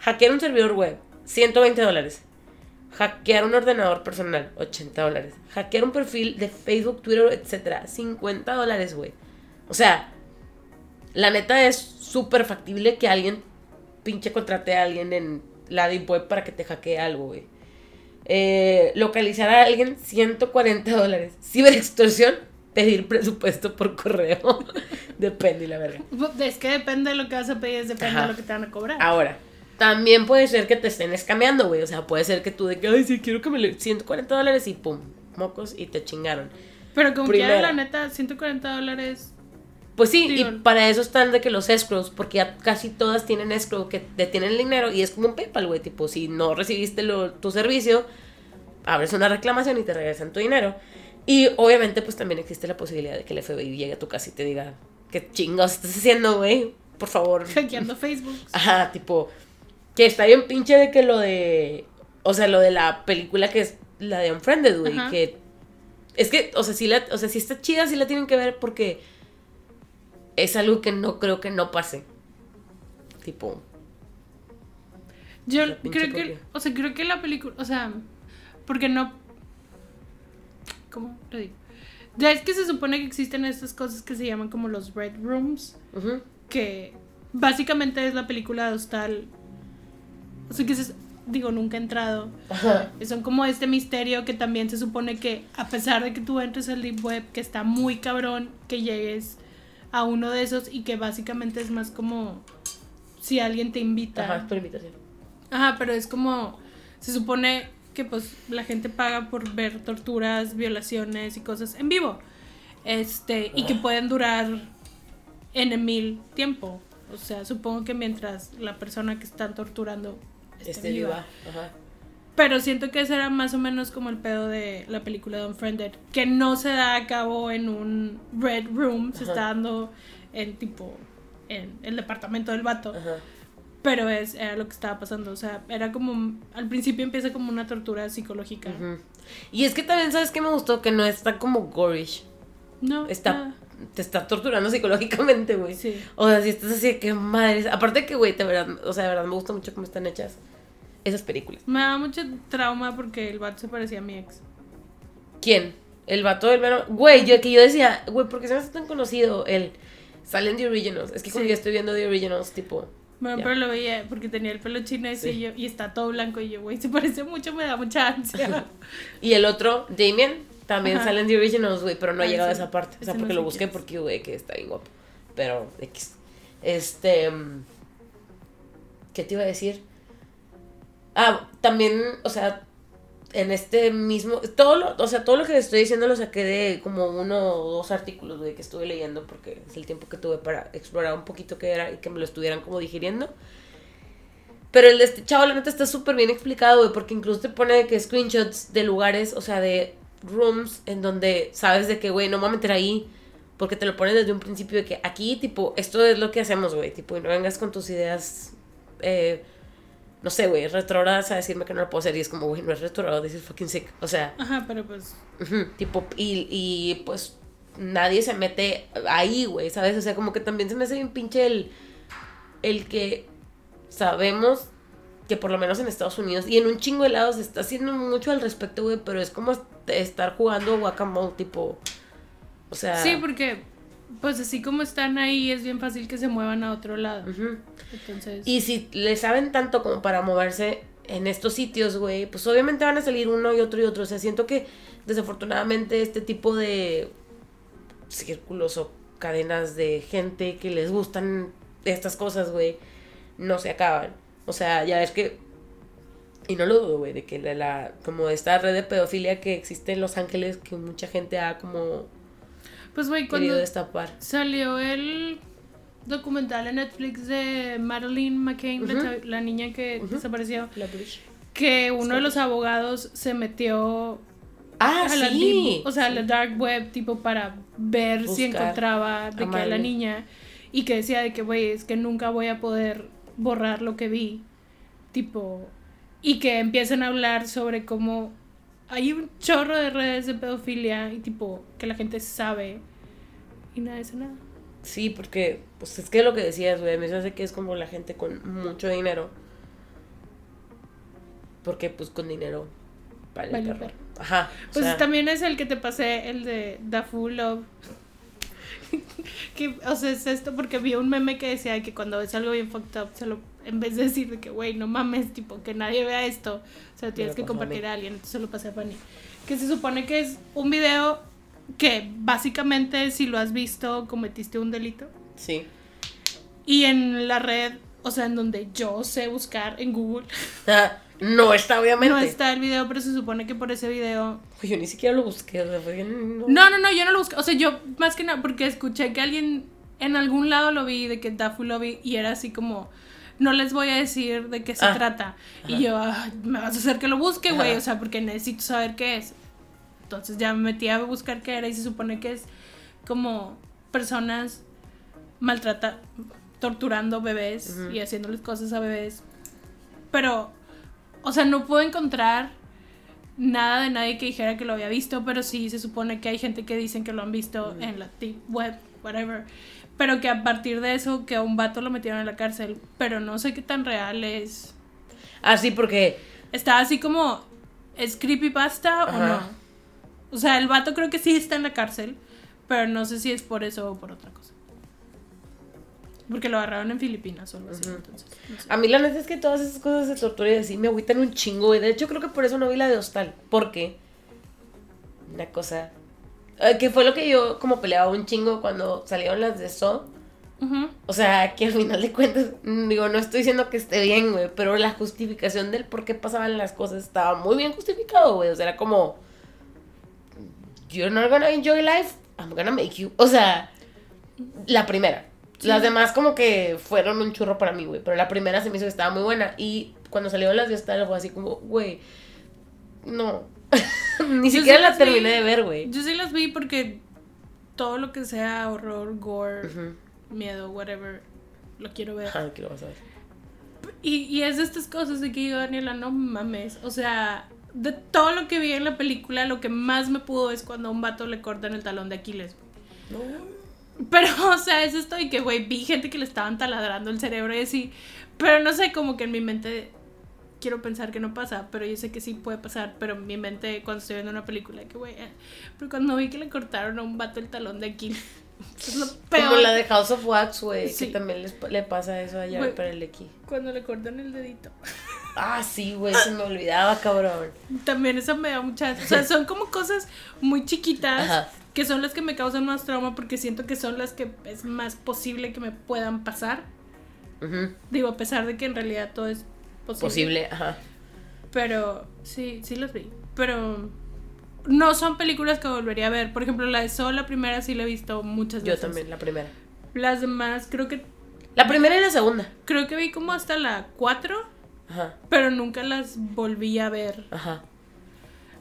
Hackear un servidor web, 120 dólares. Hackear un ordenador personal, 80 dólares. Hackear un perfil de Facebook, Twitter, etcétera, 50 dólares, güey. O sea, la neta es súper factible que alguien pinche contrate a alguien en la deep web para que te hackee algo, güey. Eh, localizar a alguien, 140 dólares. Ciberextorsión, pedir presupuesto por correo. Depende, la verdad. Es que depende de lo que vas a pedir, depende Ajá. de lo que te van a cobrar. Ahora, también puede ser que te estén escameando, güey. O sea, puede ser que tú de que, ay, sí, quiero que me le 140 dólares y pum, mocos y te chingaron. Pero como Primera. quiera, la neta, 140 dólares. Pues sí, Digo- y para eso están de que los escrows, porque ya casi todas tienen escrow que te tienen el dinero y es como un PayPal, güey. Tipo, si no recibiste lo- tu servicio, abres una reclamación y te regresan tu dinero. Y obviamente, pues también existe la posibilidad de que el FBI llegue a tu casa y te diga, ¿qué chingados estás haciendo, güey? Por favor, Hackeando Facebook. Ajá, tipo, que está bien pinche de que lo de, o sea, lo de la película que es la de Unfriended, güey, Ajá. que es que, o sea, sí la, o sea, sí está chida, sí la tienen que ver porque es algo que no creo que no pase. Tipo, Yo creo que, copia. o sea, creo que la película, o sea, porque no, ¿cómo lo digo? Ya es que se supone que existen estas cosas que se llaman como los red rooms, ujú, que básicamente es la película de hostal, o sea, que es, digo, nunca he entrado, ajá, son como este misterio que también se supone que a pesar de que tú entres al deep web, que está muy cabrón, que llegues a uno de esos y que básicamente es más como si alguien te invita. ajá, es por invitación. Ajá, pero es como, se supone que pues la gente paga por ver torturas, violaciones y cosas en vivo. Este, y que pueden durar en mil tiempo. O sea, supongo que mientras la persona que están torturando esté, Este viva. viva, ajá. Pero siento que ese era más o menos como el pedo de la película de Unfriended, que no se da a cabo en un red room, se Ajá. está dando en tipo en el departamento del vato. Ajá. Pero es, era lo que estaba pasando. O sea, era como. Al principio empieza como una tortura psicológica. Y es que también, ¿sabes qué me gustó? Que no está como gorish. No. Está, nada. Te está torturando psicológicamente, güey. Sí. O sea, si estás así de que madre. Aparte que, güey, de verdad, o sea, de verdad me gusta mucho cómo están hechas esas películas. Me da mucho trauma porque el vato se parecía a mi ex. ¿Quién? El vato del verano. Güey, yo que yo decía, güey, ¿por qué se me hace tan conocido? El salen de Originals. Es que cuando Sí. yo estoy viendo The Originals, tipo. Bueno, Ya. pero lo veía porque tenía el pelo chino ese Sí. y, yo- y está todo blanco y yo, güey, se parece mucho, me da mucha ansia. Y el otro, Damien, también Ajá. salen de Originals, güey, pero no ha Ah, llegado a esa parte. O sea, Ese no porque sé lo busqué es. porque, güey, que está bien guapo. Pero, X. Este. ¿Qué te iba a decir? Ah, también, o sea, en este mismo. Todo lo, o sea, todo lo que le estoy diciendo lo saqué de como uno o dos artículos, güey, que estuve leyendo porque es el tiempo que tuve para explorar un poquito qué era y que me lo estuvieran como digiriendo. Pero el de este chavo, la neta, está súper bien explicado, güey, porque incluso te pone que screenshots de lugares, o sea, de rooms en donde sabes de que, güey, no me voy a meter ahí, porque te lo ponen desde un principio de que aquí, tipo, esto es lo que hacemos, güey, tipo, y no vengas con tus ideas, eh, no sé, güey, retrógradas a decirme que no lo puedo hacer, y es como, güey, no es retrógrado, this is fucking sick, o sea, Ajá, pero pues. Tipo, y, y pues nadie se mete ahí, güey, ¿sabes? O sea, como que también se me hace bien pinche el, el que sabemos que por lo menos en Estados Unidos y en un chingo de lados se está haciendo mucho al respecto, güey, pero es como est- estar jugando guacamole, tipo, o sea... Sí, porque pues así como están ahí es bien fácil que se muevan a otro lado. Entonces. Y si le saben tanto como para moverse en estos sitios, güey, pues obviamente van a salir uno y otro y otro. O sea, siento que desafortunadamente este tipo de círculos o cadenas de gente que les gustan estas cosas, güey, no se acaban. O sea, ya es que... Y no lo dudo, güey, de que la, la- como esta red de pedofilia que existe en Los Ángeles, que mucha gente ha como pues güey, cuando destapar. salió el documental en Netflix de Madeline McCain, la niña que desapareció, La que uno de los abogados se metió Ah, a la sí. deep- o sea, Sí. la dark web, tipo para ver si Buscar encontraba de a que a la niña y que decía de que, güey, es que nunca voy a poder borrar lo que vi, tipo, y que empiezan a hablar sobre cómo hay un chorro de redes de pedofilia y tipo que la gente sabe y nadie hace nada. Sí, porque, pues es que lo que decías, güey, me hace que es como la gente con mucho dinero. Porque, pues con dinero vale, Vale perro. perro. Ajá. o Pues sea, también es el que te pasé, el de The Full Love. que, o sea, es esto porque vi un meme que decía que cuando ves algo bien fucked up, se lo, en vez de decir de que, güey, no mames, tipo, que nadie vea esto, o sea, tienes que a compartir mí. a alguien, entonces lo pasé a Fanny. Que se supone que es un video que básicamente, si lo has visto, cometiste un delito. Sí. Y en la red, o sea, en donde yo sé buscar en Google, Ah, no está, obviamente. no está el video, pero se supone que por ese video Yo ni siquiera lo busqué, o sea, fue bien, no. No, no, no, yo no lo busqué. O sea, yo más que nada porque escuché que alguien en algún lado lo vi, de que Dafu lo vi, y era así como, no les voy a decir de qué se Ah, trata. ajá. Y yo, "Ah, me vas a hacer que lo busque, güey, o sea, porque necesito saber qué es. Entonces ya me metí a buscar qué era y se supone que es como personas maltrata, torturando bebés y haciéndoles cosas a bebés. Pero, o sea, no puedo encontrar nada de nadie que dijera que lo había visto, pero sí se supone que hay gente que dicen que lo han visto en la web, whatever. Pero que a partir de eso, que a un vato lo metieron en la cárcel, pero no sé qué tan real es. Ah, sí, porque. Está así como, ¿es creepypasta o no? O sea, el vato creo que sí está en la cárcel, pero no sé si es por eso o por otra cosa. Porque lo agarraron en Filipinas o algo así, entonces. no sé. A mí la neta es que todas esas cosas de tortura y así me agüitan un chingo, güey. De hecho, creo que por eso no vi la de Hostal. Porque. Una cosa. eh, que fue lo que yo como peleaba un chingo cuando salieron las de So. O sea, que al final de cuentas, mm, digo, no estoy diciendo que esté bien, güey, pero la justificación del por qué pasaban las cosas estaba muy bien justificado, güey. O sea, era como, you're not gonna enjoy life, I'm gonna make you. O sea, la primera. Sí. Las demás como que fueron un churro para mí, güey, pero la primera se me hizo que estaba muy buena. Y cuando salieron las de Hostal fue así como, güey, no. Ni Yo siquiera sí la vi. terminé de ver, güey. Yo sí las vi porque todo lo que sea horror, gore, Ujú. miedo, whatever, lo quiero ver. Ajá, que lo vas a ver. Y, y es de estas cosas de que yo, Daniela, no mames. O sea, de todo lo que vi en la película, lo que más me pudo es cuando a un vato le cortan el talón de Aquiles. No. Pero, o sea, es esto y que, güey, vi gente que le estaban taladrando el cerebro y así. Pero no sé, como que en mi mente quiero pensar que no pasa, pero yo sé que sí puede pasar. Pero en mi mente, cuando estoy viendo una película, que, güey, eh, pero cuando vi que le cortaron a un vato el talón de Aquiles, es lo peor. Como la de House of Wax, güey, Sí. que también les, le pasa eso para el X. Cuando le cortan el dedito. Ah, sí, güey, se me olvidaba, cabrón. También eso me da mucha... O sea, son como cosas muy chiquitas Ajá. que son las que me causan más trauma porque siento que son las que es más posible que me puedan pasar. Ujú. Digo, a pesar de que en realidad todo es posible. Posible, ajá. Pero sí, sí las vi. Pero no son películas que volvería a ver. Por ejemplo, la de Sol, la primera sí la he visto muchas Yo veces. también, la primera. Las demás creo que La primera y la segunda. creo que vi como hasta la 4, Ajá, pero nunca las volví a ver. ajá.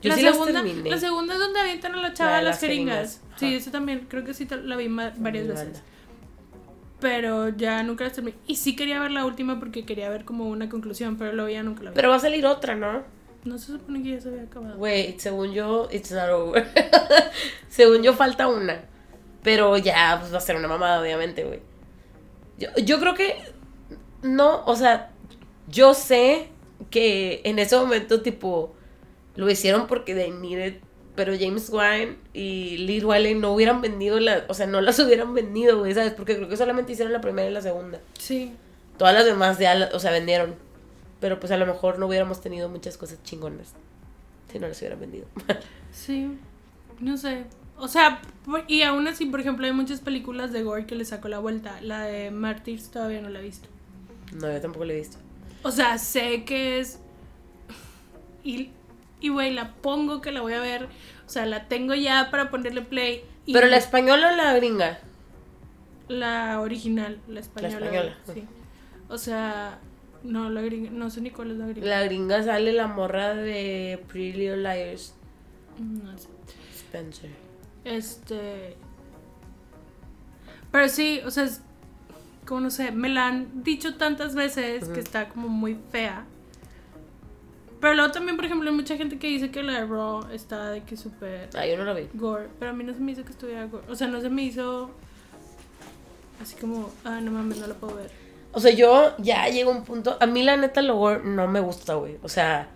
Yo la sí segunda, las la segunda es donde avientan a la chava La de las las jeringas. jeringas. Sí, esa también, creo que sí la vi varias Muy veces. Pero ya nunca las terminé. Y sí quería ver la última porque quería ver como una conclusión, pero luego ya nunca la vi. Pero va a salir otra, ¿no? no se supone que ya se había acabado. Güey, según yo, it's not over. según yo, falta una. Pero ya, pues va a ser una mamada, obviamente, güey. Yo, yo creo que. No, o sea, yo sé que en ese momento, tipo, lo hicieron porque they needed. Pero James Wan y Lee Wallen no hubieran vendido la. O sea, no las hubieran vendido, güey, ¿sabes? Porque creo que solamente hicieron la primera y la segunda. Sí. Todas las demás ya, la- o sea, vendieron. Pero pues a lo mejor no hubiéramos tenido muchas cosas chingonas si no las hubieran vendido. Sí, no sé. O sea, y aún así, por ejemplo, hay muchas películas de Gore que le sacó la vuelta. La de Martyrs todavía no la he visto. No, yo tampoco lo he visto. O sea, sé que es... Y, y güey, la pongo que la voy a ver. O sea, la tengo ya para ponerle play. Y Pero la española o la gringa. La original, la española. española. Sí. O sea, no, la gringa, no sé ni cuál es la gringa. La gringa sale la morra de Pretty Little Liars, No sé. Spencer. Este. Pero sí, o sea, es como no sé, me la han dicho tantas veces que está como muy fea. Pero luego también, por ejemplo, hay mucha gente que dice que la de Raw está de que súper Ah, yo no la vi. gore. Pero a mí no se me hizo que estuviera gore. O sea, no se me hizo así como, ah, no mames, no la puedo ver. O sea, yo ya llego a un punto. A mí, la neta, lo gore no me gusta, güey. O sea,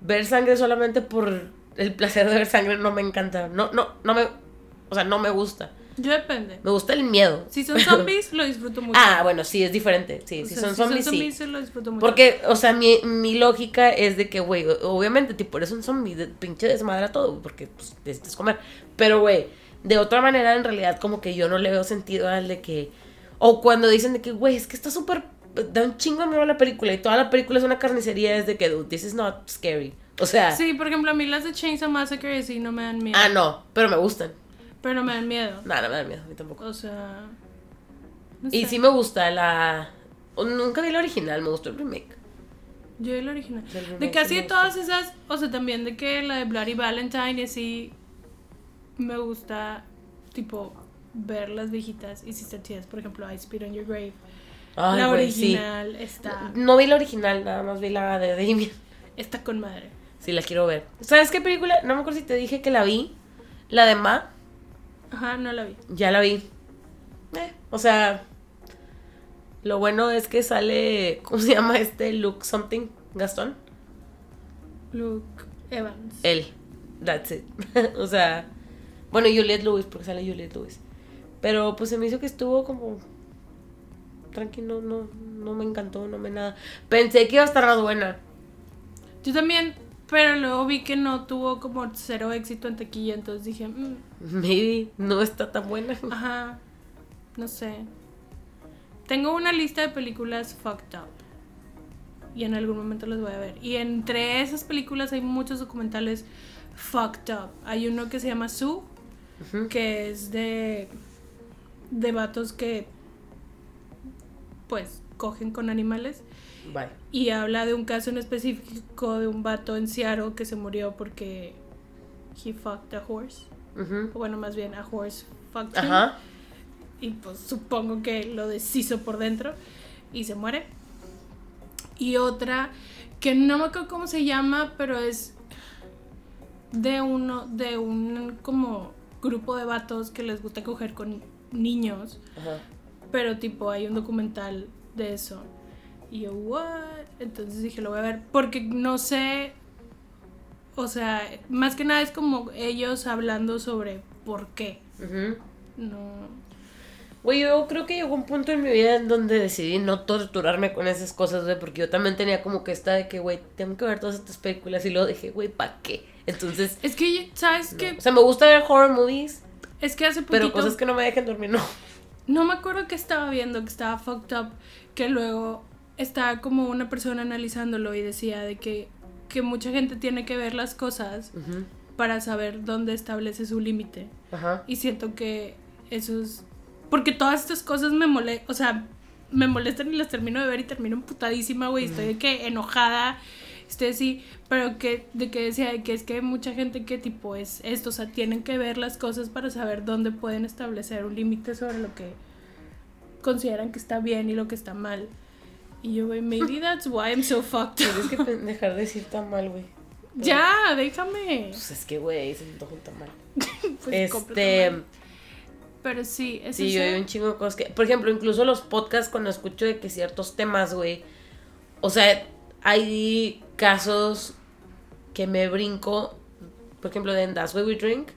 ver sangre solamente por el placer de ver sangre no me encanta. No, no, no me. O sea, no me gusta. Yo depende. Me gusta el miedo. Si son zombies, lo disfruto mucho. Ah, bueno, sí, es diferente. Sí, O si sea, son zombies, sí. se lo disfruto mucho. Porque, o sea, mi, mi lógica es de que, güey, obviamente, tipo, eres un zombie, de, pinche desmadra todo, porque pues, necesitas comer. Pero, güey, de otra manera, en realidad, como que yo no le veo sentido al de que. O cuando dicen de que, güey, es que está súper. Da un chingo de miedo la película y toda la película es una carnicería, es de que, dude, this is not scary. O sea. Sí, por ejemplo, a mí las de Chainsaw Massacre sí no me dan miedo. Ah, no, pero me gustan. Pero no me dan miedo. Nada, no me dan miedo, a mí tampoco. O sea. no Y sí me gusta la. Nunca vi la original, me gustó el remake. Yo vi la original. Remake De casi todas esas, o sea, también de que la de Bloody Valentine y así, me gusta, tipo, ver las viejitas y si están chidas. Por ejemplo, I Spit on Your Grave. Ay, la sí. original está, No vi la original, nada más vi la de Damien. está con madre. Sí, la quiero ver. ¿Sabes qué película? No me acuerdo si te dije que la vi. La de Ma, Ajá, no la vi. ya la vi. Eh, o sea, lo bueno es que sale, ¿cómo se llama este? Luke something, Gastón. Luke Evans. Él, that's it. o sea, bueno, Juliette Lewis, porque sale Juliette Lewis. Pero pues se me hizo que estuvo como tranquilo, no, no me encantó, no me nada. Pensé que iba a estar más buena. Yo también, pero luego vi que no tuvo como cero éxito en taquilla, entonces dije, "Mm, Maybe no está tan buena. ajá, no sé. Tengo una lista de películas fucked up. Y en algún momento las voy a ver. Y entre esas películas hay muchos documentales fucked up. Hay uno que se llama Sue, que es de, de vatos que pues cogen con animales. Bye. Y habla de un caso en específico de un vato en Seattle que se murió porque he fucked a horse. Bueno, más bien a horse fucked him. Ajá. y pues supongo que lo deshizo por dentro y se muere. Y otra que no me acuerdo cómo se llama, pero es de uno, de un como grupo de vatos que les gusta coger con niños. Ajá. Pero tipo, hay un documental de eso. Y yo, ¿what? Entonces dije, lo voy a ver. Porque no sé. O sea, más que nada es como ellos hablando sobre por qué. No. Güey, yo creo que llegó un punto en mi vida en donde decidí no torturarme con esas cosas, güey, porque yo también tenía como que esta de que, güey, tengo que ver todas estas películas y luego dije, güey, ¿para qué? Entonces, Es que, ¿sabes no. qué? o sea, me gusta ver horror movies, Es que hace poquito. pero cosas que no me dejen dormir, no. No me acuerdo que estaba viendo, que estaba fucked up, que luego estaba como una persona analizándolo y decía de que, que mucha gente tiene que ver las cosas para saber dónde establece su límite. Ajá. Y siento que eso es... Porque todas estas cosas me molestan, o sea, me molestan y las termino de ver y termino emputadísima, güey. Estoy de que enojada, estoy así, pero que de que decía de que es que hay mucha gente que tipo es esto, o sea, tienen que ver las cosas para saber dónde pueden establecer un límite sobre lo que consideran que está bien y lo que está mal. Y yo, güey, maybe that's why I'm so fucked Tienes que dejar de decir tan mal, güey. ya, déjame. Pues es que, güey, se me antoja un tamal. Pues, este. Pero sí, es sí, yo hay un chingo de cosas que, por ejemplo, incluso los podcasts cuando escucho de que ciertos temas, güey, o sea, hay casos que me brinco, por ejemplo, de That's Way We Drink,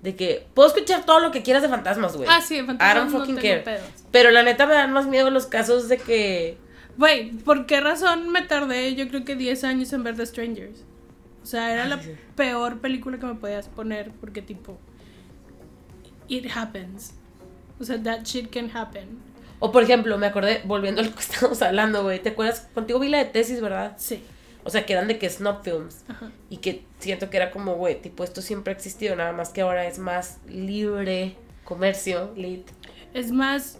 de que puedo escuchar todo lo que quieras de fantasmas, güey. Ah, sí, I fantasmas don't no fucking tengo care. pedos. Pero la neta me dan más miedo los casos de que Güey, ¿por qué razón me tardé yo creo que 10 años en ver The Strangers? O sea, era la peor película que me podías poner porque tipo... It happens. O sea, that shit can happen. o por ejemplo, me acordé volviendo a lo que estábamos hablando, güey, ¿te acuerdas? Contigo vi la de tesis, ¿verdad? Sí. O sea, que eran de que snob films. Ajá. Y que siento que era como, güey, tipo, esto siempre ha existido, nada más que ahora es más libre comercio, lit. Es más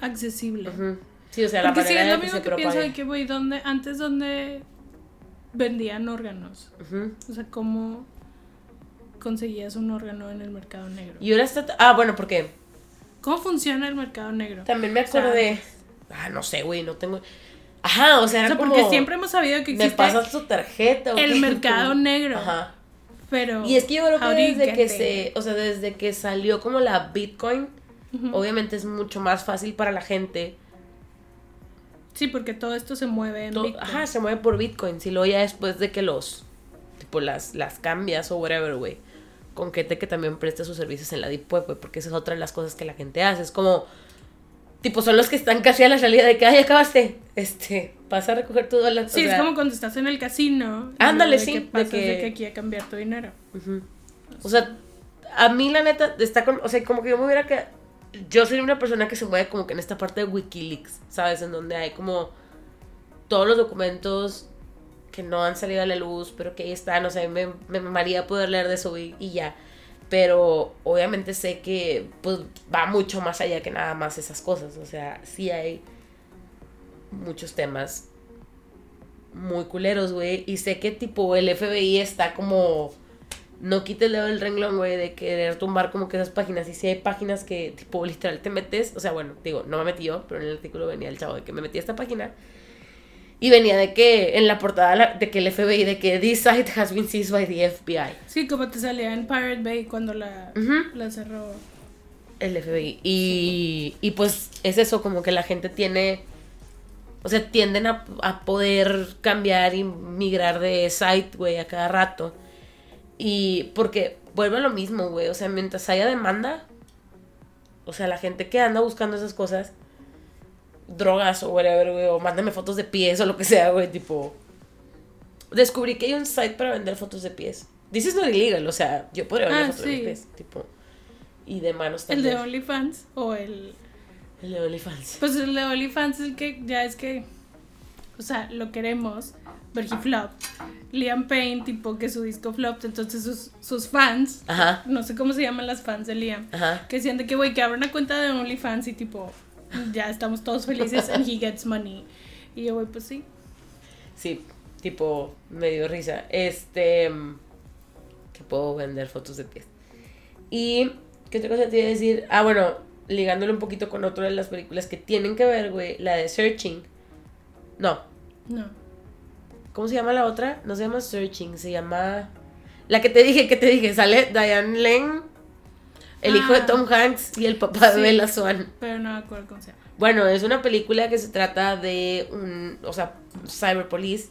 accesible. Ujú. Sí, o sea, la Porque sí, manera es lo que mismo se que pienso de que, güey, ¿dónde, antes donde vendían órganos? Ujú. O sea, ¿cómo conseguías un órgano en el mercado negro? Y ahora está... Ah, bueno, porque ¿Cómo funciona el mercado negro? también me O sea, acordé... Ah, no sé, güey, no tengo... Ajá, o sea, O era sea, como... porque siempre hemos sabido que Me existe pasas tu tarjeta. ¿o el qué? mercado negro. Ajá. Pero. Y es que yo creo que desde que se... O sea, desde que salió como la Bitcoin, Ujú. obviamente es mucho más fácil para la gente Sí, porque todo esto se mueve en Bitcoin. Ajá, se mueve por Bitcoin. Si luego ya después de que los, tipo, las, las cambias o whatever, güey. Con gente que también preste sus servicios en la Deep Web, güey. Porque esa es otra de las cosas que la gente hace. Es como, tipo, son los que están casi a la salida de que, ay, acabaste. Este, vas a recoger tu dólar. Sí, o es sea, como cuando estás en el casino. Ándale, de sí, Que de pasas de que- que... aquí a cambiar tu dinero. ujú. O sea, a mí la neta está con, o sea, como que yo me hubiera que yo soy una persona que se mueve como que en esta parte de WikiLeaks, ¿sabes? En donde hay como todos los documentos que no han salido a la luz, pero que ahí están, o sea, me, me poder leer de eso y, y ya. Pero obviamente sé que pues va mucho más allá que nada más esas cosas, o sea, sí hay muchos temas muy culeros, güey, y sé que tipo el FBI está como no quite el dedo del renglón, güey, de querer tumbar como que esas páginas. Y si hay páginas que, tipo, literal te metes, o sea, bueno, digo, no me metí yo, pero en el artículo venía el chavo de que me metí a esta página. Y venía de que, en la portada, de que el FBI, de que this site has been seized by the FBI. Sí, como te salía en Pirate Bay cuando la, Ujú. la cerró. El FBI. Y, y pues es eso, como que la gente tiene. O sea, tienden a, a poder cambiar y migrar de site, güey, a cada rato. Y porque vuelve lo mismo, güey. O sea, mientras haya demanda, o sea, la gente que anda buscando esas cosas, drogas o whatever, güey, o mándame fotos de pies o lo que sea, güey, tipo. Descubrí que hay un site para vender fotos de pies. Dices no illegal, o sea, yo podría vender Ah, fotos de pies, tipo. Y de manos El de también. OnlyFans o el... El de OnlyFans. Pues el de OnlyFans es el que ya es que... O sea, lo queremos. Pero he flop. Liam Payne, tipo que su disco flopped. Entonces sus, sus fans... Ajá, No sé cómo se llaman las fans de Liam. ajá. Que sienten que, güey, que abra una cuenta de OnlyFans y tipo... Ya estamos todos felices and he gets money. Y yo, güey, pues sí. Sí, tipo, me dio risa. Este. mm, Que puedo vender fotos de pies. Y. ¿Qué otra cosa te iba a decir? Ah, bueno, ligándolo un poquito con otra de las películas que tienen que ver, güey, la de Searching. No. No. ¿Cómo se llama la otra? No se llama Searching, se llama... La que te dije, que te dije, sale Diane Lane, el hijo de Ah. Tom Hanks y el papá Sí. de Bella Swan. Pero no me acuerdo cómo se llama. Bueno, es una película que se trata de un, o sea, cyberpolice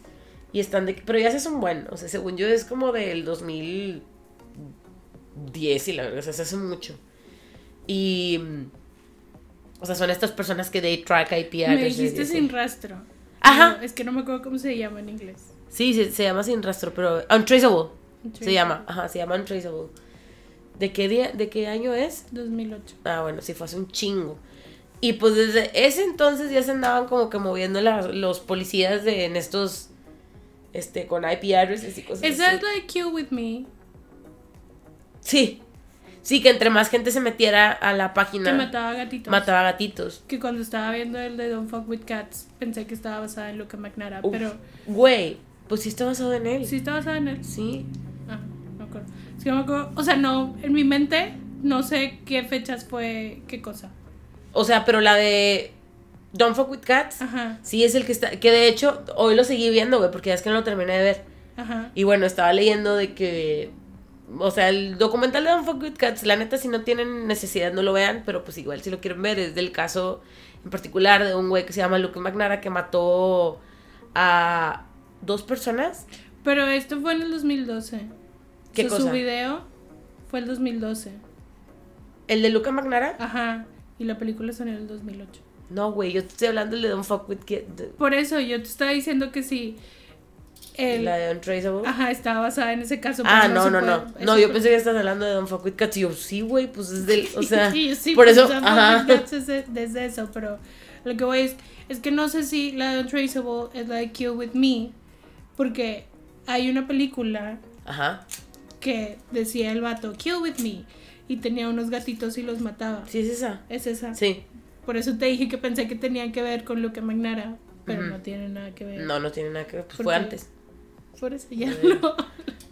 y están de, pero ya se es un buen, o sea, según yo es como del 2010 y la verdad, o sea, se hace mucho. Y, o sea, son estas personas que they track IP Me dijiste sin rastro. Ajá. No, es que no me acuerdo cómo se llama en inglés. Sí, se, se llama sin rastro, pero untraceable. Se Untraceable. llama, ajá, se llama untraceable. ¿De qué día, de qué año es? 2008. Ah, bueno, sí, fue hace un chingo. Y pues desde ese entonces ya se andaban como que moviendo la- los policías de, en estos, este, con IP addresses y cosas Esa así. es la de Kill With Me. Sí, sí, que entre más gente se metiera a la página, Que mataba gatitos. mataba gatitos. Que cuando estaba viendo el de Don't Fuck With Cats, pensé que estaba basada en Luca McNara. Uf. Pero Güey, pues sí está basado en él. sí está basada en él. Sí. Ah, no me acuerdo. Es que no me acuerdo. O sea, no, en mi mente no sé qué fechas fue qué cosa. O sea, pero la de Don't Fuck With Cats, Ajá, sí es el que está, que de hecho hoy lo seguí viendo, güey, porque ya es que no lo terminé de ver. ajá. Y bueno, estaba leyendo de que. O sea, el documental de Don't Fuck With Cats, la neta, si no tienen necesidad, no lo vean, pero pues igual si lo quieren ver, es del caso en particular de un güey que se llama Luke McNara que mató a dos personas. Pero esto fue en el 2012. ¿Qué O sea, cosa? Su video fue el 2012. ¿El de Luke McNara? Ajá. Y la película salió en el 2008. No, güey, yo te estoy hablando del de Don't Fuck With Cats. Por eso yo te estaba diciendo que sí. El, La de Untraceable. Ajá, estaba basada en ese caso. Ah, no, no, puede- no. No, yo pensé que estás hablando de Don't Fuck With Cats. Y yo, sí, güey, pues es del. O sea, Sí, sí, por pues, eso. Ajá. Es de- desde eso, pero lo que voy es, es que no sé si la de Untraceable es la de Kill With Me, porque hay una película Ajá. que decía el vato, Kill With Me, y tenía unos gatitos y los mataba. Sí, es esa. Es esa. Sí. Por eso te dije que pensé que tenían que ver con Luke Magnara, pero no tiene nada que ver. No, no tiene nada que ver. Pues ¿Por fue antes. Por eso ya no.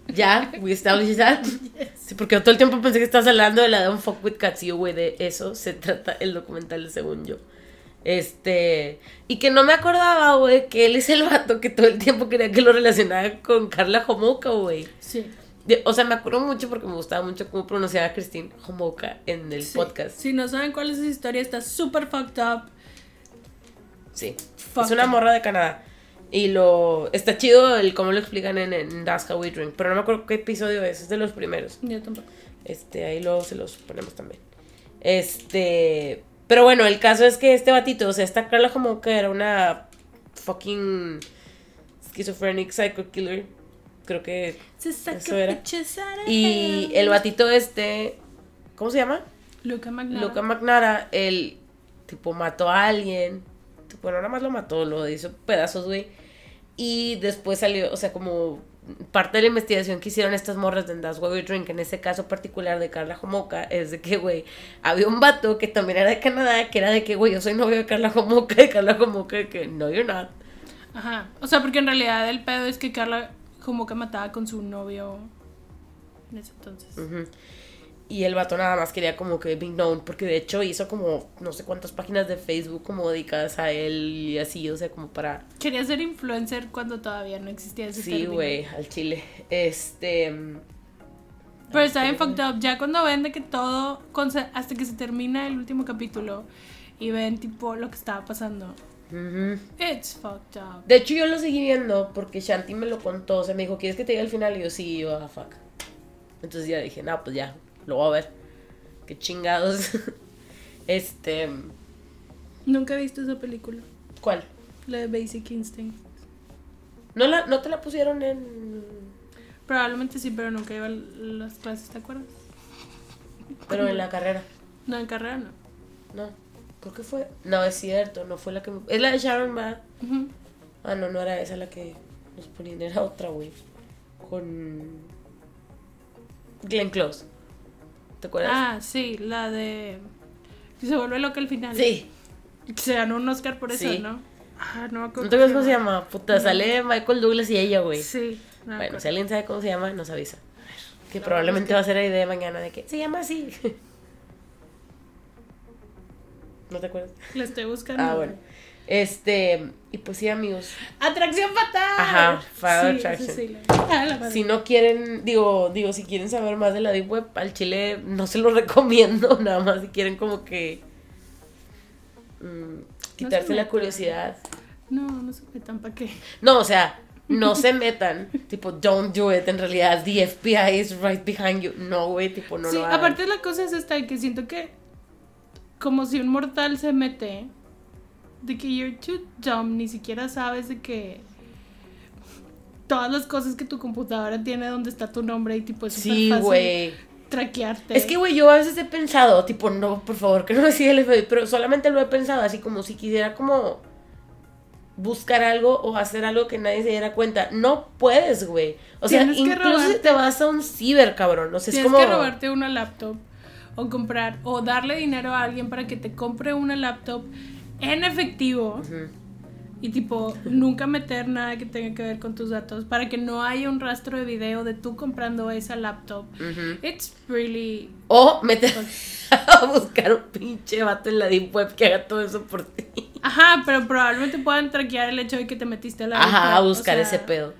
Ya, we established that. Sí, porque todo el tiempo pensé que estás hablando de la de un fuck with cats y yo, güey, de eso se trata el documental, según yo. Este, y que no me acordaba, güey, que él es el vato que todo el tiempo quería que lo relacionara con Carla Homoka, güey. Sí. De- O sea, me acuerdo mucho porque me gustaba mucho cómo pronunciaba a Christine Homoka en el Sí. podcast. Si no saben cuál es esa historia, está súper fucked up. Sí. Es una morra de Canadá. Y lo. Está chido el cómo lo explican en, en That's How We Drink. Pero no me acuerdo qué episodio es. Es de los primeros. Yo tampoco. Este, ahí luego se los ponemos también. Este. Pero bueno, el caso es que este batito, o sea, esta Carla como que era una fucking schizophrenic psycho killer. Creo que. Se Eso era. Y el batito este. ¿Cómo se llama? Luca Magnara. Luca McNara, el tipo mató a alguien. Tipo, no nada más lo mató, lo hizo pedazos, güey. Y después salió, o sea, como parte de la investigación que hicieron estas morras de That's Why We Drink, en ese caso particular de Carla Jomoca, es de que, güey, había un vato que también era de Canadá, que era de que, güey, yo soy novio de Carla Jomoca, y Carla Jomoca, que no, you're not. Ajá. O sea, porque en realidad el pedo es que Carla que mataba con su novio en ese entonces. Ujú. Y el vato nada más quería como que be known, porque de hecho hizo como no sé cuántas páginas de Facebook como dedicadas a él y así, o sea, como para Quería ser influencer cuando todavía no existía ese Sí, güey, al chile. Este. Pero está bien fucked up. Ya cuando ven de que todo, hasta que se termina el último capítulo y ven tipo lo que estaba pasando. It's fucked up. De hecho, yo lo seguí viendo porque Shanti me lo contó. O sea, me dijo, ¿quieres que te diga el final? Y yo, sí, yo, ah, fuck. Entonces ya dije, no, pues ya, lo voy a ver. Qué chingados. este. Nunca he visto esa película. ¿Cuál? La de Basic Instinct. ¿No, la, ¿No te la pusieron en. Probablemente sí, pero nunca iba a las clases, ¿te acuerdas? Pero en la carrera? No, en carrera no. No. ¿Por qué fue? No, es cierto, no fue la que me... Es la de Sharon Ma. Ujú. Ah, no, no era esa la que nos ponían, era otra, güey. Con. Glenn Close. ¿Te acuerdas? Ah, sí, la de... Que se vuelve loca al final. sí. Se ganó un Oscar por eso, Sí. ¿no? Ah, no me acuerdo. ¿No te acuerdas cómo se llama? Puta, sale Michael Douglas y ella, güey. Sí. no Bueno, si alguien sabe cómo se llama, nos avisa. Que No, probablemente es que- va a ser la idea mañana de que se llama así. ¿No te acuerdas? La estoy buscando. Ah, bueno. Este, y pues sí, amigos. Atracción fatal. Ajá, Fatal Sí, Attraction. ese sí, la- Ah. Si no quieren, digo, digo, si quieren saber más de la Deep Web, al chile no se lo recomiendo, nada más si quieren como que mm, quitarse se la curiosidad. No, no se metan para qué. No, o sea, no se metan, tipo, don't do it, en realidad, the FBI is right behind you. No, güey, tipo, no sí, lo hagan. aparte la cosa es esta que siento que como si un mortal se mete de que you're too dumb, ni siquiera sabes de que todas las cosas que tu computadora tiene donde está tu nombre y tipo es Sí, güey. traquearte. Es que, güey, yo a veces he pensado, tipo, no, por favor, que no me siga el FBI, pero solamente lo he pensado así como si quisiera como buscar algo o hacer algo que nadie se diera cuenta. No puedes, güey. O sea, Tienes incluso si te vas a un ciber, cabrón. O sea, es como... que robarte una laptop o comprar o darle dinero a alguien para que te compre una laptop en efectivo y tipo nunca meter nada que tenga que ver con tus datos para que no haya un rastro de video de tú comprando esa laptop. It's really O meter a buscar un pinche vato en la deep web que haga todo eso por ti. Ajá, pero probablemente puedan traquear el hecho de que te metiste a la Ajá, a o buscar sea, ese pedo.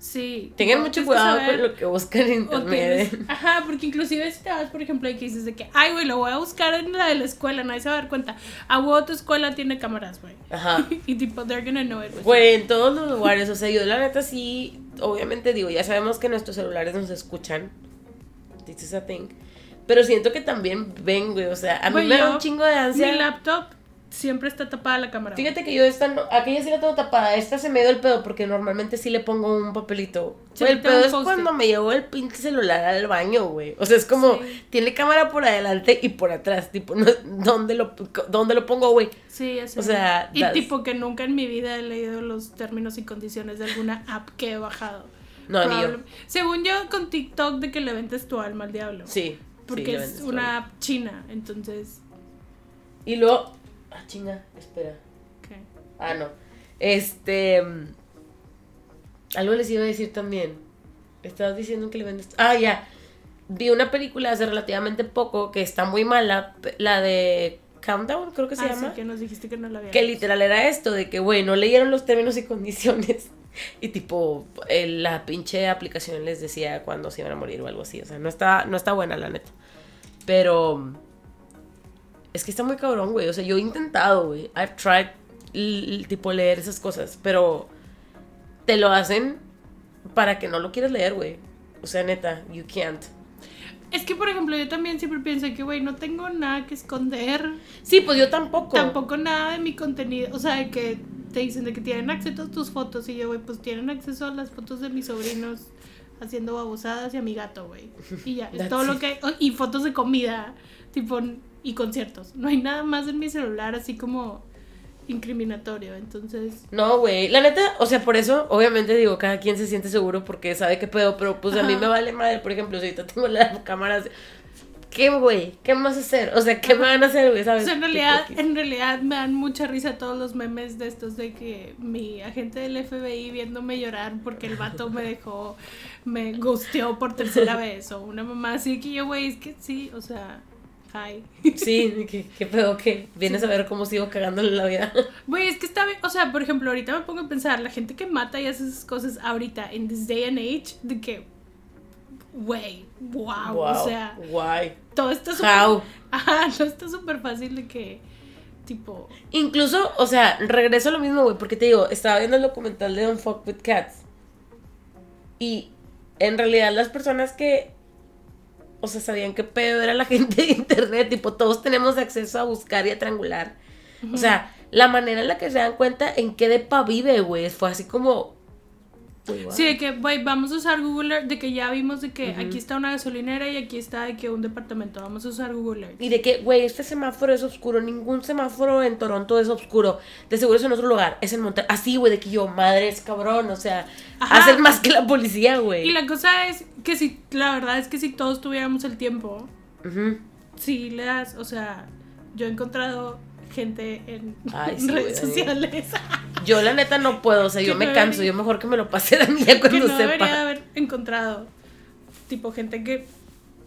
Sí. Tengan tipo, mucho cuidado con lo que buscan en internet. tienes- ajá, porque inclusive si te vas, por ejemplo, y que dices de que, ay, güey, lo voy a buscar en la de la escuela, nadie se va a dar cuenta. A huevo tu escuela tiene cámaras, güey. Ajá. y tipo, they're gonna know it. you. Güey, en todos los lugares, o sea, yo la neta sí, obviamente digo, ya sabemos que nuestros celulares nos escuchan. This is a thing. Pero siento que también ven, güey, o sea, a mí Güey, me da un chingo de ansia. Mi laptop siempre está tapada la cámara. Fíjate que yo esta, no, aquella sí la tengo tapada, esta se me dio el pedo porque normalmente sí le pongo un papelito. Sí, el pedo es cuando me llevo el pinche celular al baño, güey. O sea, es como, Sí. tiene cámara por adelante y por atrás, tipo, no, ¿dónde, lo, ¿dónde lo pongo, güey? Sí, sé. O sea, y tipo que nunca en mi vida he leído los términos y condiciones de alguna app que he bajado. No, ni yo. Según yo, con TikTok de que le vendes tu alma al diablo. Sí. Porque sí, es una app china, entonces. Y luego, ah, chinga, espera. ¿qué? Ah, no. Este. mm, Algo les iba a decir también. Estabas diciendo que le vendes. Ah, ya. Vi una película hace relativamente poco que está muy mala. La de Countdown, creo que se Ah, llama. sí, que nos dijiste que no la había Que literal era esto: de que, güey, no leyeron los términos y condiciones. Y tipo, el- la pinche aplicación les decía cuándo se iban a morir o algo así. O sea, no está, no está buena, la neta. Pero. Es que está muy cabrón, güey. O sea, yo he intentado, güey. I've tried, tipo, leer esas cosas. Pero te lo hacen para que no lo quieras leer, güey. O sea, neta, you can't. Es que, por ejemplo, yo también siempre pienso que, güey, no tengo nada que esconder. Sí, pues yo tampoco. Tampoco nada de mi contenido. O sea, de que te dicen de que tienen acceso a tus fotos. Y yo, güey, pues tienen acceso a las fotos de mis sobrinos haciendo babosadas y a mi gato, güey. Y ya, es todo lo que. Y fotos de comida, tipo, y conciertos. No hay nada más en mi celular así como incriminatorio. Entonces. No, güey. La neta, o sea, por eso, obviamente digo, cada quien se siente seguro porque sabe qué pedo, pero pues a mí me vale madre. Por ejemplo, si ahorita tengo las cámaras. ¿Qué, güey? ¿Qué más hacer? O sea, ¿qué me van a hacer, güey? O ¿Sabes? sea, en realidad, en realidad me dan mucha risa todos los memes de estos de que mi agente del FBI viéndome llorar porque el vato me dejó, me gusteó por tercera vez o una mamá así que yo, güey, es que sí, o sea, hi. Sí, ¿qué, qué pedo? ¿Qué? ¿Vienes a ver cómo sigo cagándole la vida? Güey, es que está bien, o sea, por ejemplo, ahorita me pongo a pensar, la gente que mata y hace esas cosas ahorita, en this day and age, de que, güey, wow, o sea, guay. todo está súper, ajá, no está súper fácil de que, tipo, Incluso, o sea, regreso a lo mismo, güey, porque te digo, estaba viendo el documental de Don't Fuck With Cats. Y en realidad las personas que, o sea, sabían qué pedo era la gente de internet, tipo, todos tenemos acceso a buscar y a triangular. O sea, la manera en la que se dan cuenta en qué depa vive, güey, fue así como... wow. Sí, de que, güey, vamos a usar Google Earth, de que ya vimos de que aquí está una gasolinera y aquí está de que un departamento, vamos a usar Google Earth. Y de que, güey, este semáforo es oscuro. Ningún semáforo en Toronto es oscuro. De seguro es en otro lugar. Es en Monterrey. Así, güey, de que yo, madre, es cabrón. O sea, Ajá. hacen más que la policía, güey. Y la cosa es que si, la verdad es que si todos tuviéramos el tiempo, Ujú. si le das, o sea, yo he encontrado gente en Ay, sí, güey, redes sociales Yo, la neta, no puedo. O sea, yo me canso. debería- Yo mejor que me lo pase a mí ya que cuando no debería de sepa. haber encontrado. Tipo, gente que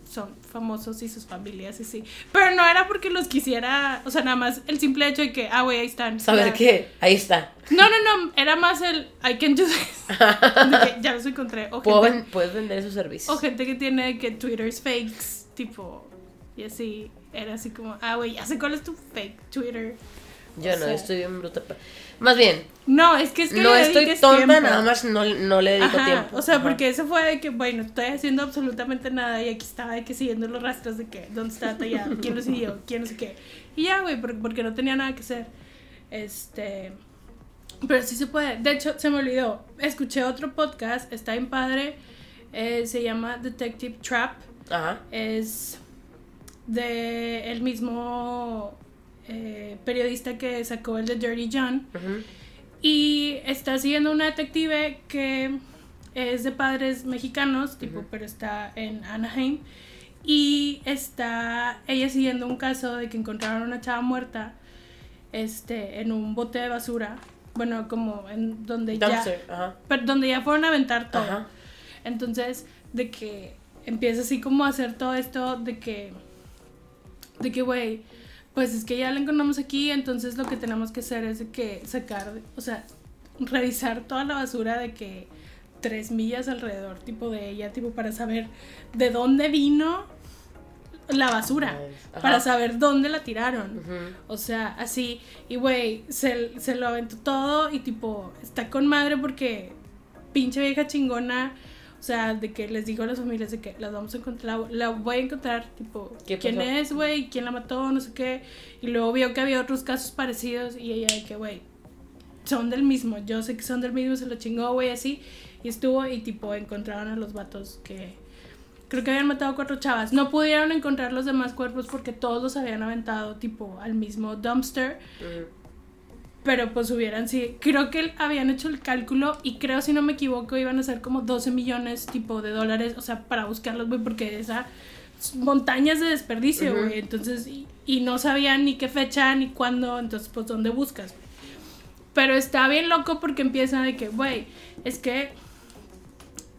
son famosos y sus familias y sí. Pero no era porque los quisiera, o sea, nada más el simple hecho de que, ah, güey, ahí están. Saber Ya. que ahí está. No, no, no, era más el I can do this. De que ya los encontré. O gente, ven- puedes vender esos servicios. o gente que tiene que Twitter's fakes, tipo, y así. Era así como, ah, güey, ya sé cuál es tu fake Twitter. Yo o no, sea- estoy bien bruta. Más bien, No, es que es que no le estoy tonta, tiempo. nada más no, no le dedico Ajá, tiempo. O sea, Ajá. porque eso fue de que, bueno, estoy haciendo absolutamente nada y aquí estaba de que siguiendo los rastros de que, dónde está tallado, quién lo siguió, quién no sé qué. Y ya, güey, por- porque no tenía nada que hacer. Este. Pero sí se puede. De hecho, se me olvidó. Escuché otro podcast, está bien padre. eh, se llama Detective Trap. Ajá. Es de el mismo eh, periodista que sacó el de Dirty John. Y está siguiendo una detective que es de padres mexicanos, tipo, pero está en Anaheim. Y está ella siguiendo un caso de que encontraron a una chava muerta este, en un bote de basura. Bueno, como en donde ya, Dumpster, ajá. pero donde ya fueron a aventar todo. Entonces, de que empieza así como a hacer todo esto de que, de que, güey, pues es que ya la encontramos aquí, entonces lo que tenemos que hacer es de que sacar, o sea, revisar toda la basura de que tres millas alrededor, tipo de ella, tipo para saber de dónde vino la basura, Ajá. para saber dónde la tiraron. O sea, así. Y güey, se, se lo aventó todo y tipo, está con madre porque pinche vieja chingona. O sea, de que les dijo a las familias de que las vamos a encontrar, la, la voy a encontrar, tipo, ¿Qué quién es, güey, quién la mató, no sé qué. Y luego vio que había otros casos parecidos y ella de que, güey, son del mismo, yo sé que son del mismo, se lo chingó, güey, así. Y estuvo y tipo, encontraron a los vatos que, Creo que habían matado cuatro chavas. No pudieron encontrar los demás cuerpos porque todos los habían aventado tipo al mismo dumpster. Ujú. Pero pues hubieran sí. Creo que habían hecho el cálculo y creo, si no me equivoco, iban a ser como 12 millones tipo de dólares. O sea, para buscarlos, güey, porque esa montañas de desperdicio, güey. Entonces, y, y no sabían ni qué fecha ni cuándo. Entonces, pues, ¿dónde buscas? Pero está bien loco porque empieza de que, güey, es que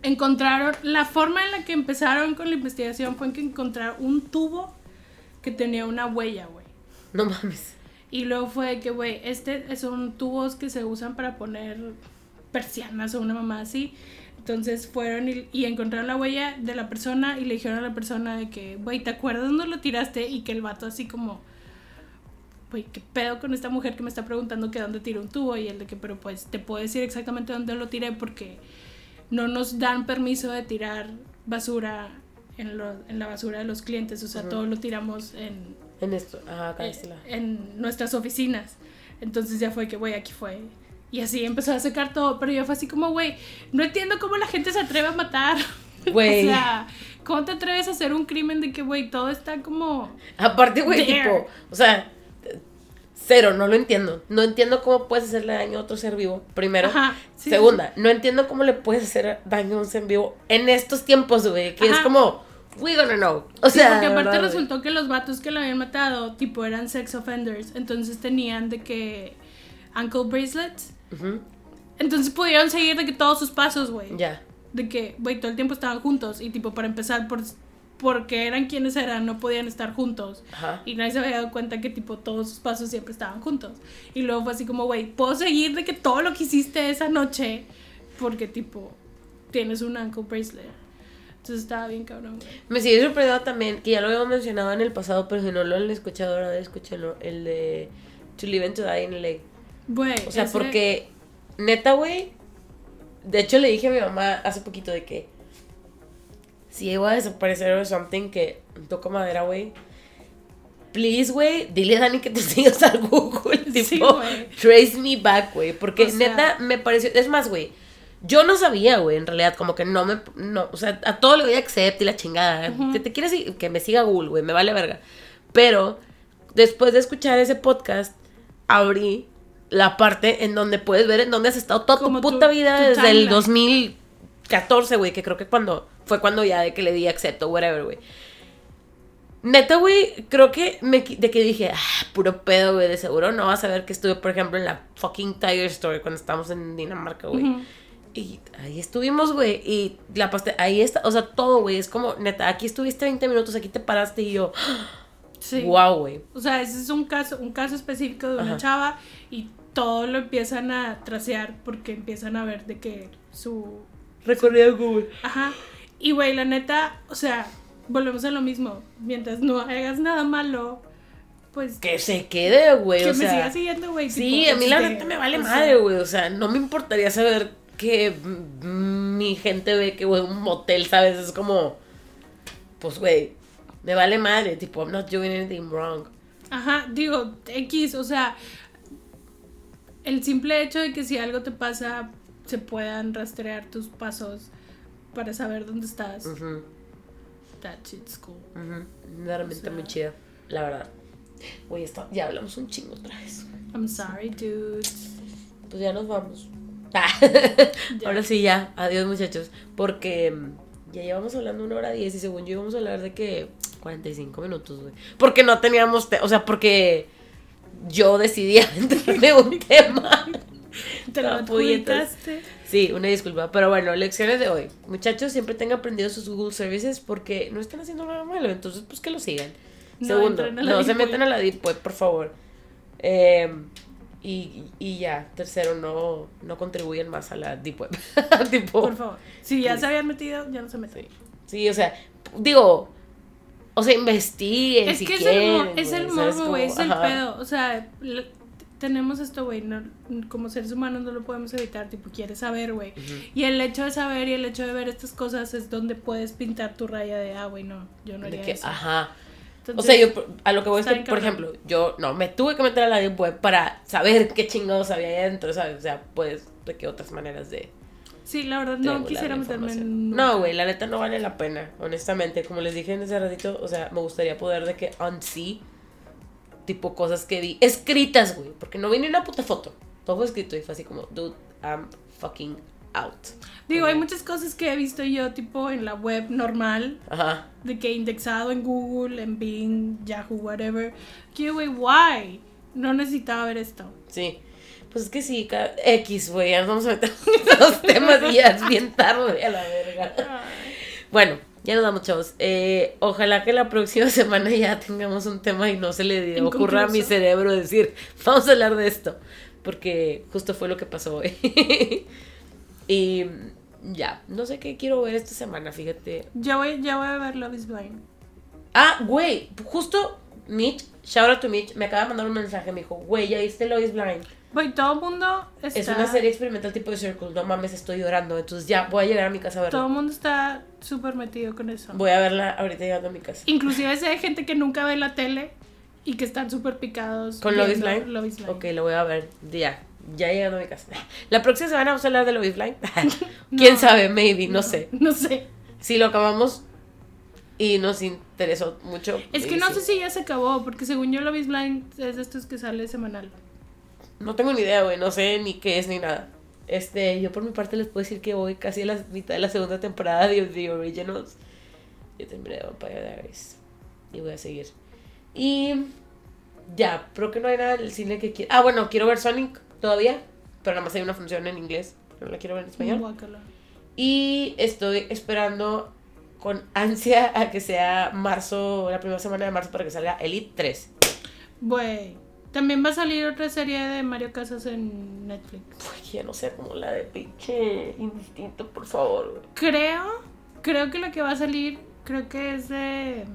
encontraron, la forma en la que empezaron con la investigación fue en que encontraron un tubo que tenía una huella, güey. No mames. Y luego fue de que, güey, este son tubos que se usan para poner persianas o una mamá así. Entonces fueron y, y encontraron la huella de la persona y le dijeron a la persona de que, güey, ¿te acuerdas dónde lo tiraste? Y que el vato así como, güey, ¿qué pedo con esta mujer que me está preguntando que dónde tiró un tubo? Y el de que, pero pues te puedo decir exactamente dónde lo tiré porque no nos dan permiso de tirar basura en, lo- en la basura de los clientes. O sea, Ujú. todo lo tiramos en, En esto. Ajá, acá eh, en nuestras oficinas. Entonces ya fue que, güey, aquí fue. Y así empezó a secar todo, pero yo fue así como, güey, no entiendo cómo la gente se atreve a matar. Güey. o sea, ¿cómo te atreves a hacer un crimen de que, güey, todo está como... Aparte, güey, tipo, o sea, cero, no lo entiendo. No entiendo cómo puedes hacerle daño a otro ser vivo, primero. Ajá, sí, Segunda, no entiendo cómo le puedes hacer daño a un ser vivo en estos tiempos, güey, que es como, we gonna know. O Sí, sea, porque de aparte verdad, resultó que los vatos que lo habían matado, tipo, eran sex offenders. Entonces tenían de que ankle bracelets. Entonces pudieron seguir de que todos sus pasos, güey. Ya. de que, güey, todo el tiempo estaban juntos y tipo para empezar por porque eran quienes eran, no podían estar juntos. Ajá. Y nadie se había dado cuenta que tipo todos sus pasos siempre estaban juntos. Y luego fue así como, güey, puedo seguir de que todo lo que hiciste esa noche porque tipo tienes un ankle bracelet. Entonces estaba bien cabrón. Me sigue sorprendiendo también, que ya lo habíamos mencionado en el pasado, pero si no lo han escuchado ahora, escúchenlo, el de To Live and To Die in LA. Güey, O sea, ese- porque, neta, güey, de hecho le dije a mi mamá hace poquito de que si llego a desaparecer o something que toco madera, güey, please, güey, dile a Dani que te sigas al Google, tipo, Sí, trace me back, güey, porque O sea- neta me pareció, es más, güey, yo no sabía, güey, en realidad, como que no me, no, o sea, a todo le doy accept y la chingada, Ujú. que te quieres, que me siga Google, güey, me vale verga, pero después de escuchar ese podcast, abrí la parte en donde puedes ver en dónde has estado toda Como tu tu- puta vida tu desde el timeline. 2014, güey, que creo que cuando fue cuando ya de que le di acepto, whatever, güey. Neta, güey, creo que me, de que dije, ah, puro pedo, güey, de seguro no vas a ver que estuve, por ejemplo, en la fucking Tiger Story cuando estábamos en Dinamarca, güey. Y ahí estuvimos, güey. Y la pasta, ahí está, o sea, todo, güey. Es como, neta, aquí estuviste 20 minutos, aquí te paraste y yo. Sí. Wow, güey. O sea, ese es un caso, un caso específico de una Ajá. chava y todo lo empiezan a tracear porque empiezan a ver de que su Recorrido Google. Ajá. Y güey, la neta, o sea, volvemos a lo mismo. Mientras no hagas nada malo, pues Que se quede, güey. que o me sea, siga siguiendo, güey. Sí, tipo, a mí la neta me vale madre, güey. O sea, no me importaría saber que mi gente ve que, güey, un motel, ¿sabes? Es como, pues, güey, me vale madre. Tipo, I'm not doing anything wrong. Ajá, digo, X, o sea, el simple hecho de que si algo te pasa, se puedan rastrear tus pasos para saber dónde estás. Ujú, That shit's cool. ujú. Una herramienta sea- muy chida, la verdad. Güey, ya hablamos un chingo otra vez. I'm sorry, dude. Pues ya nos vamos. Ahora sí, ya. Adiós, muchachos. Porque mm, ya llevamos hablando una hora diez y según yo íbamos a hablar de que 45 minutos, güey. Porque no teníamos, te- o sea, porque yo decidí aventarme un tema. Te lo Ah, puñetas. adjudicaste. Sí, una disculpa. Pero bueno, lecciones de hoy. Muchachos, siempre tengan aprendido sus Google Services porque no están haciendo nada malo. Entonces, pues que lo sigan. No Segundo, no se metan a la Deep Web, por favor. Eh, y, y ya, tercero, no, no contribuyen más a la Deep Web. tipo, Por favor. Si ya se habían metido, ya no se metan. Sí. Sí, o sea, digo, o sea, investiguen Es si que es el, mo- es el morbo, güey, es Como, el pedo. O sea, tenemos esto, güey, no, como seres humanos no lo podemos evitar, tipo, quieres saber, güey. Y el hecho de saber y el hecho de ver estas cosas es donde puedes pintar tu raya de, ah, güey, no, yo no De haría que, eso. ajá. O sea, yo a lo que voy es está que, por ejemplo, yo no, me tuve que meter a la Deep Web para saber qué chingados había ahí adentro, ¿sabes? O sea, pues, de qué otras maneras de Sí, la verdad, no quisiera meterme en... No, güey, la neta no vale la pena, honestamente. Como les dije en ese ratito, o sea, me gustaría poder de que unsee, tipo cosas que vi, escritas, güey, porque no vi ni una puta foto. Todo fue escrito y fue así como, dude, I'm fucking out. Digo, hay muchas cosas que he visto yo, tipo, en la web normal, Ajá. de que indexado en Google, en Bing, Yahoo, whatever. Que, güey, why? No necesitaba ver esto. Sí. Pues es que sí, X, güey, ya nos vamos a meter en los temas y ya es bien tarde a la verga. Bueno, ya nos damos, chavos. Eh, ojalá que la próxima semana ya tengamos un tema y no se le ocurra a mi cerebro decir, vamos a hablar de esto. Porque justo fue lo que pasó hoy. y ya, no sé qué quiero ver esta semana, fíjate. Ya voy, ya voy a ver Love is Blind. Ah, güey, justo Mitch, shout out to Mitch, me acaba de mandar un mensaje, me dijo, güey, ya viste Lois Blind. Güey, todo el mundo está... Es una serie experimental tipo de Circle, no mames, estoy llorando, entonces ya voy a llegar a mi casa a Todo verla. el mundo está súper metido con eso. Voy a verla ahorita llegando a mi casa. Inclusive sé de gente que nunca ve la tele y que están súper picados. ¿Con Love is Blind? Love is Blind. Ok, lo voy a ver, ya, ya llegando a mi casa. La próxima semana vamos a hablar de Lois Blind. ¿Quién No. sabe? Maybe, no, sé. No sé. Si lo acabamos y nos interesó mucho. Es que no sí. sé si ya se acabó, porque según yo is Blind es de estos que sale semanal. No tengo ni idea, güey, no sé ni qué es ni nada. Este, yo por mi parte les puedo decir que voy casi a la mitad de la segunda temporada de The Originals. Yo terminé de Vampire Diaries. Y voy a seguir. Y ya, creo que no hay nada del cine que quiera. Ah, bueno, quiero ver Sonic todavía, pero nada más hay una función en inglés. No la quiero ver en español. Guácala. Y estoy esperando con ansia a que sea marzo, la primera semana de marzo para que salga Elite 3. Güey. También va a salir otra serie de Mario Casas en Netflix. Uy, ya no sé como la de pinche instinto, por favor, güey. Creo, creo que la que va a salir, creo que es de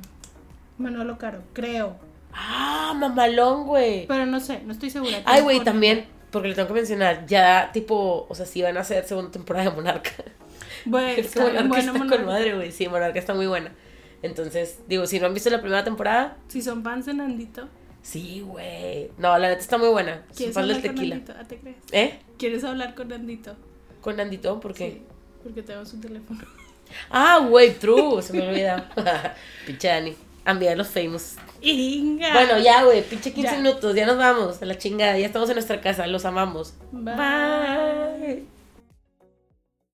Manolo Caro, creo. Ah, mamalón, güey. Pero no sé, no estoy segura. Ay, güey, también, porque le tengo que mencionar, ya tipo, o sea, sí van a hacer segunda temporada de Monarca. Güey, Es que Monarca está buena, con Monarca. madre, güey. Sí, Monarca está muy buena. Entonces, digo, si no han visto la primera temporada, Si son fans de Nandito, sí, güey. No, la neta está muy buena. ¿quieres hablar con tequila. Nandito? Ah, ¿te crees? ¿Eh? ¿Quieres hablar con Nandito? Con Nandito, ¿por qué? Sí, porque tengo su teléfono. Ah, güey, true. Se me olvida. Pinche Dani. Enviar los famous. Inga. Bueno, ya, güey, pinche 15 Ya. minutos, ya nos vamos a la chingada, ya estamos en nuestra casa, los amamos. Bye. Bye.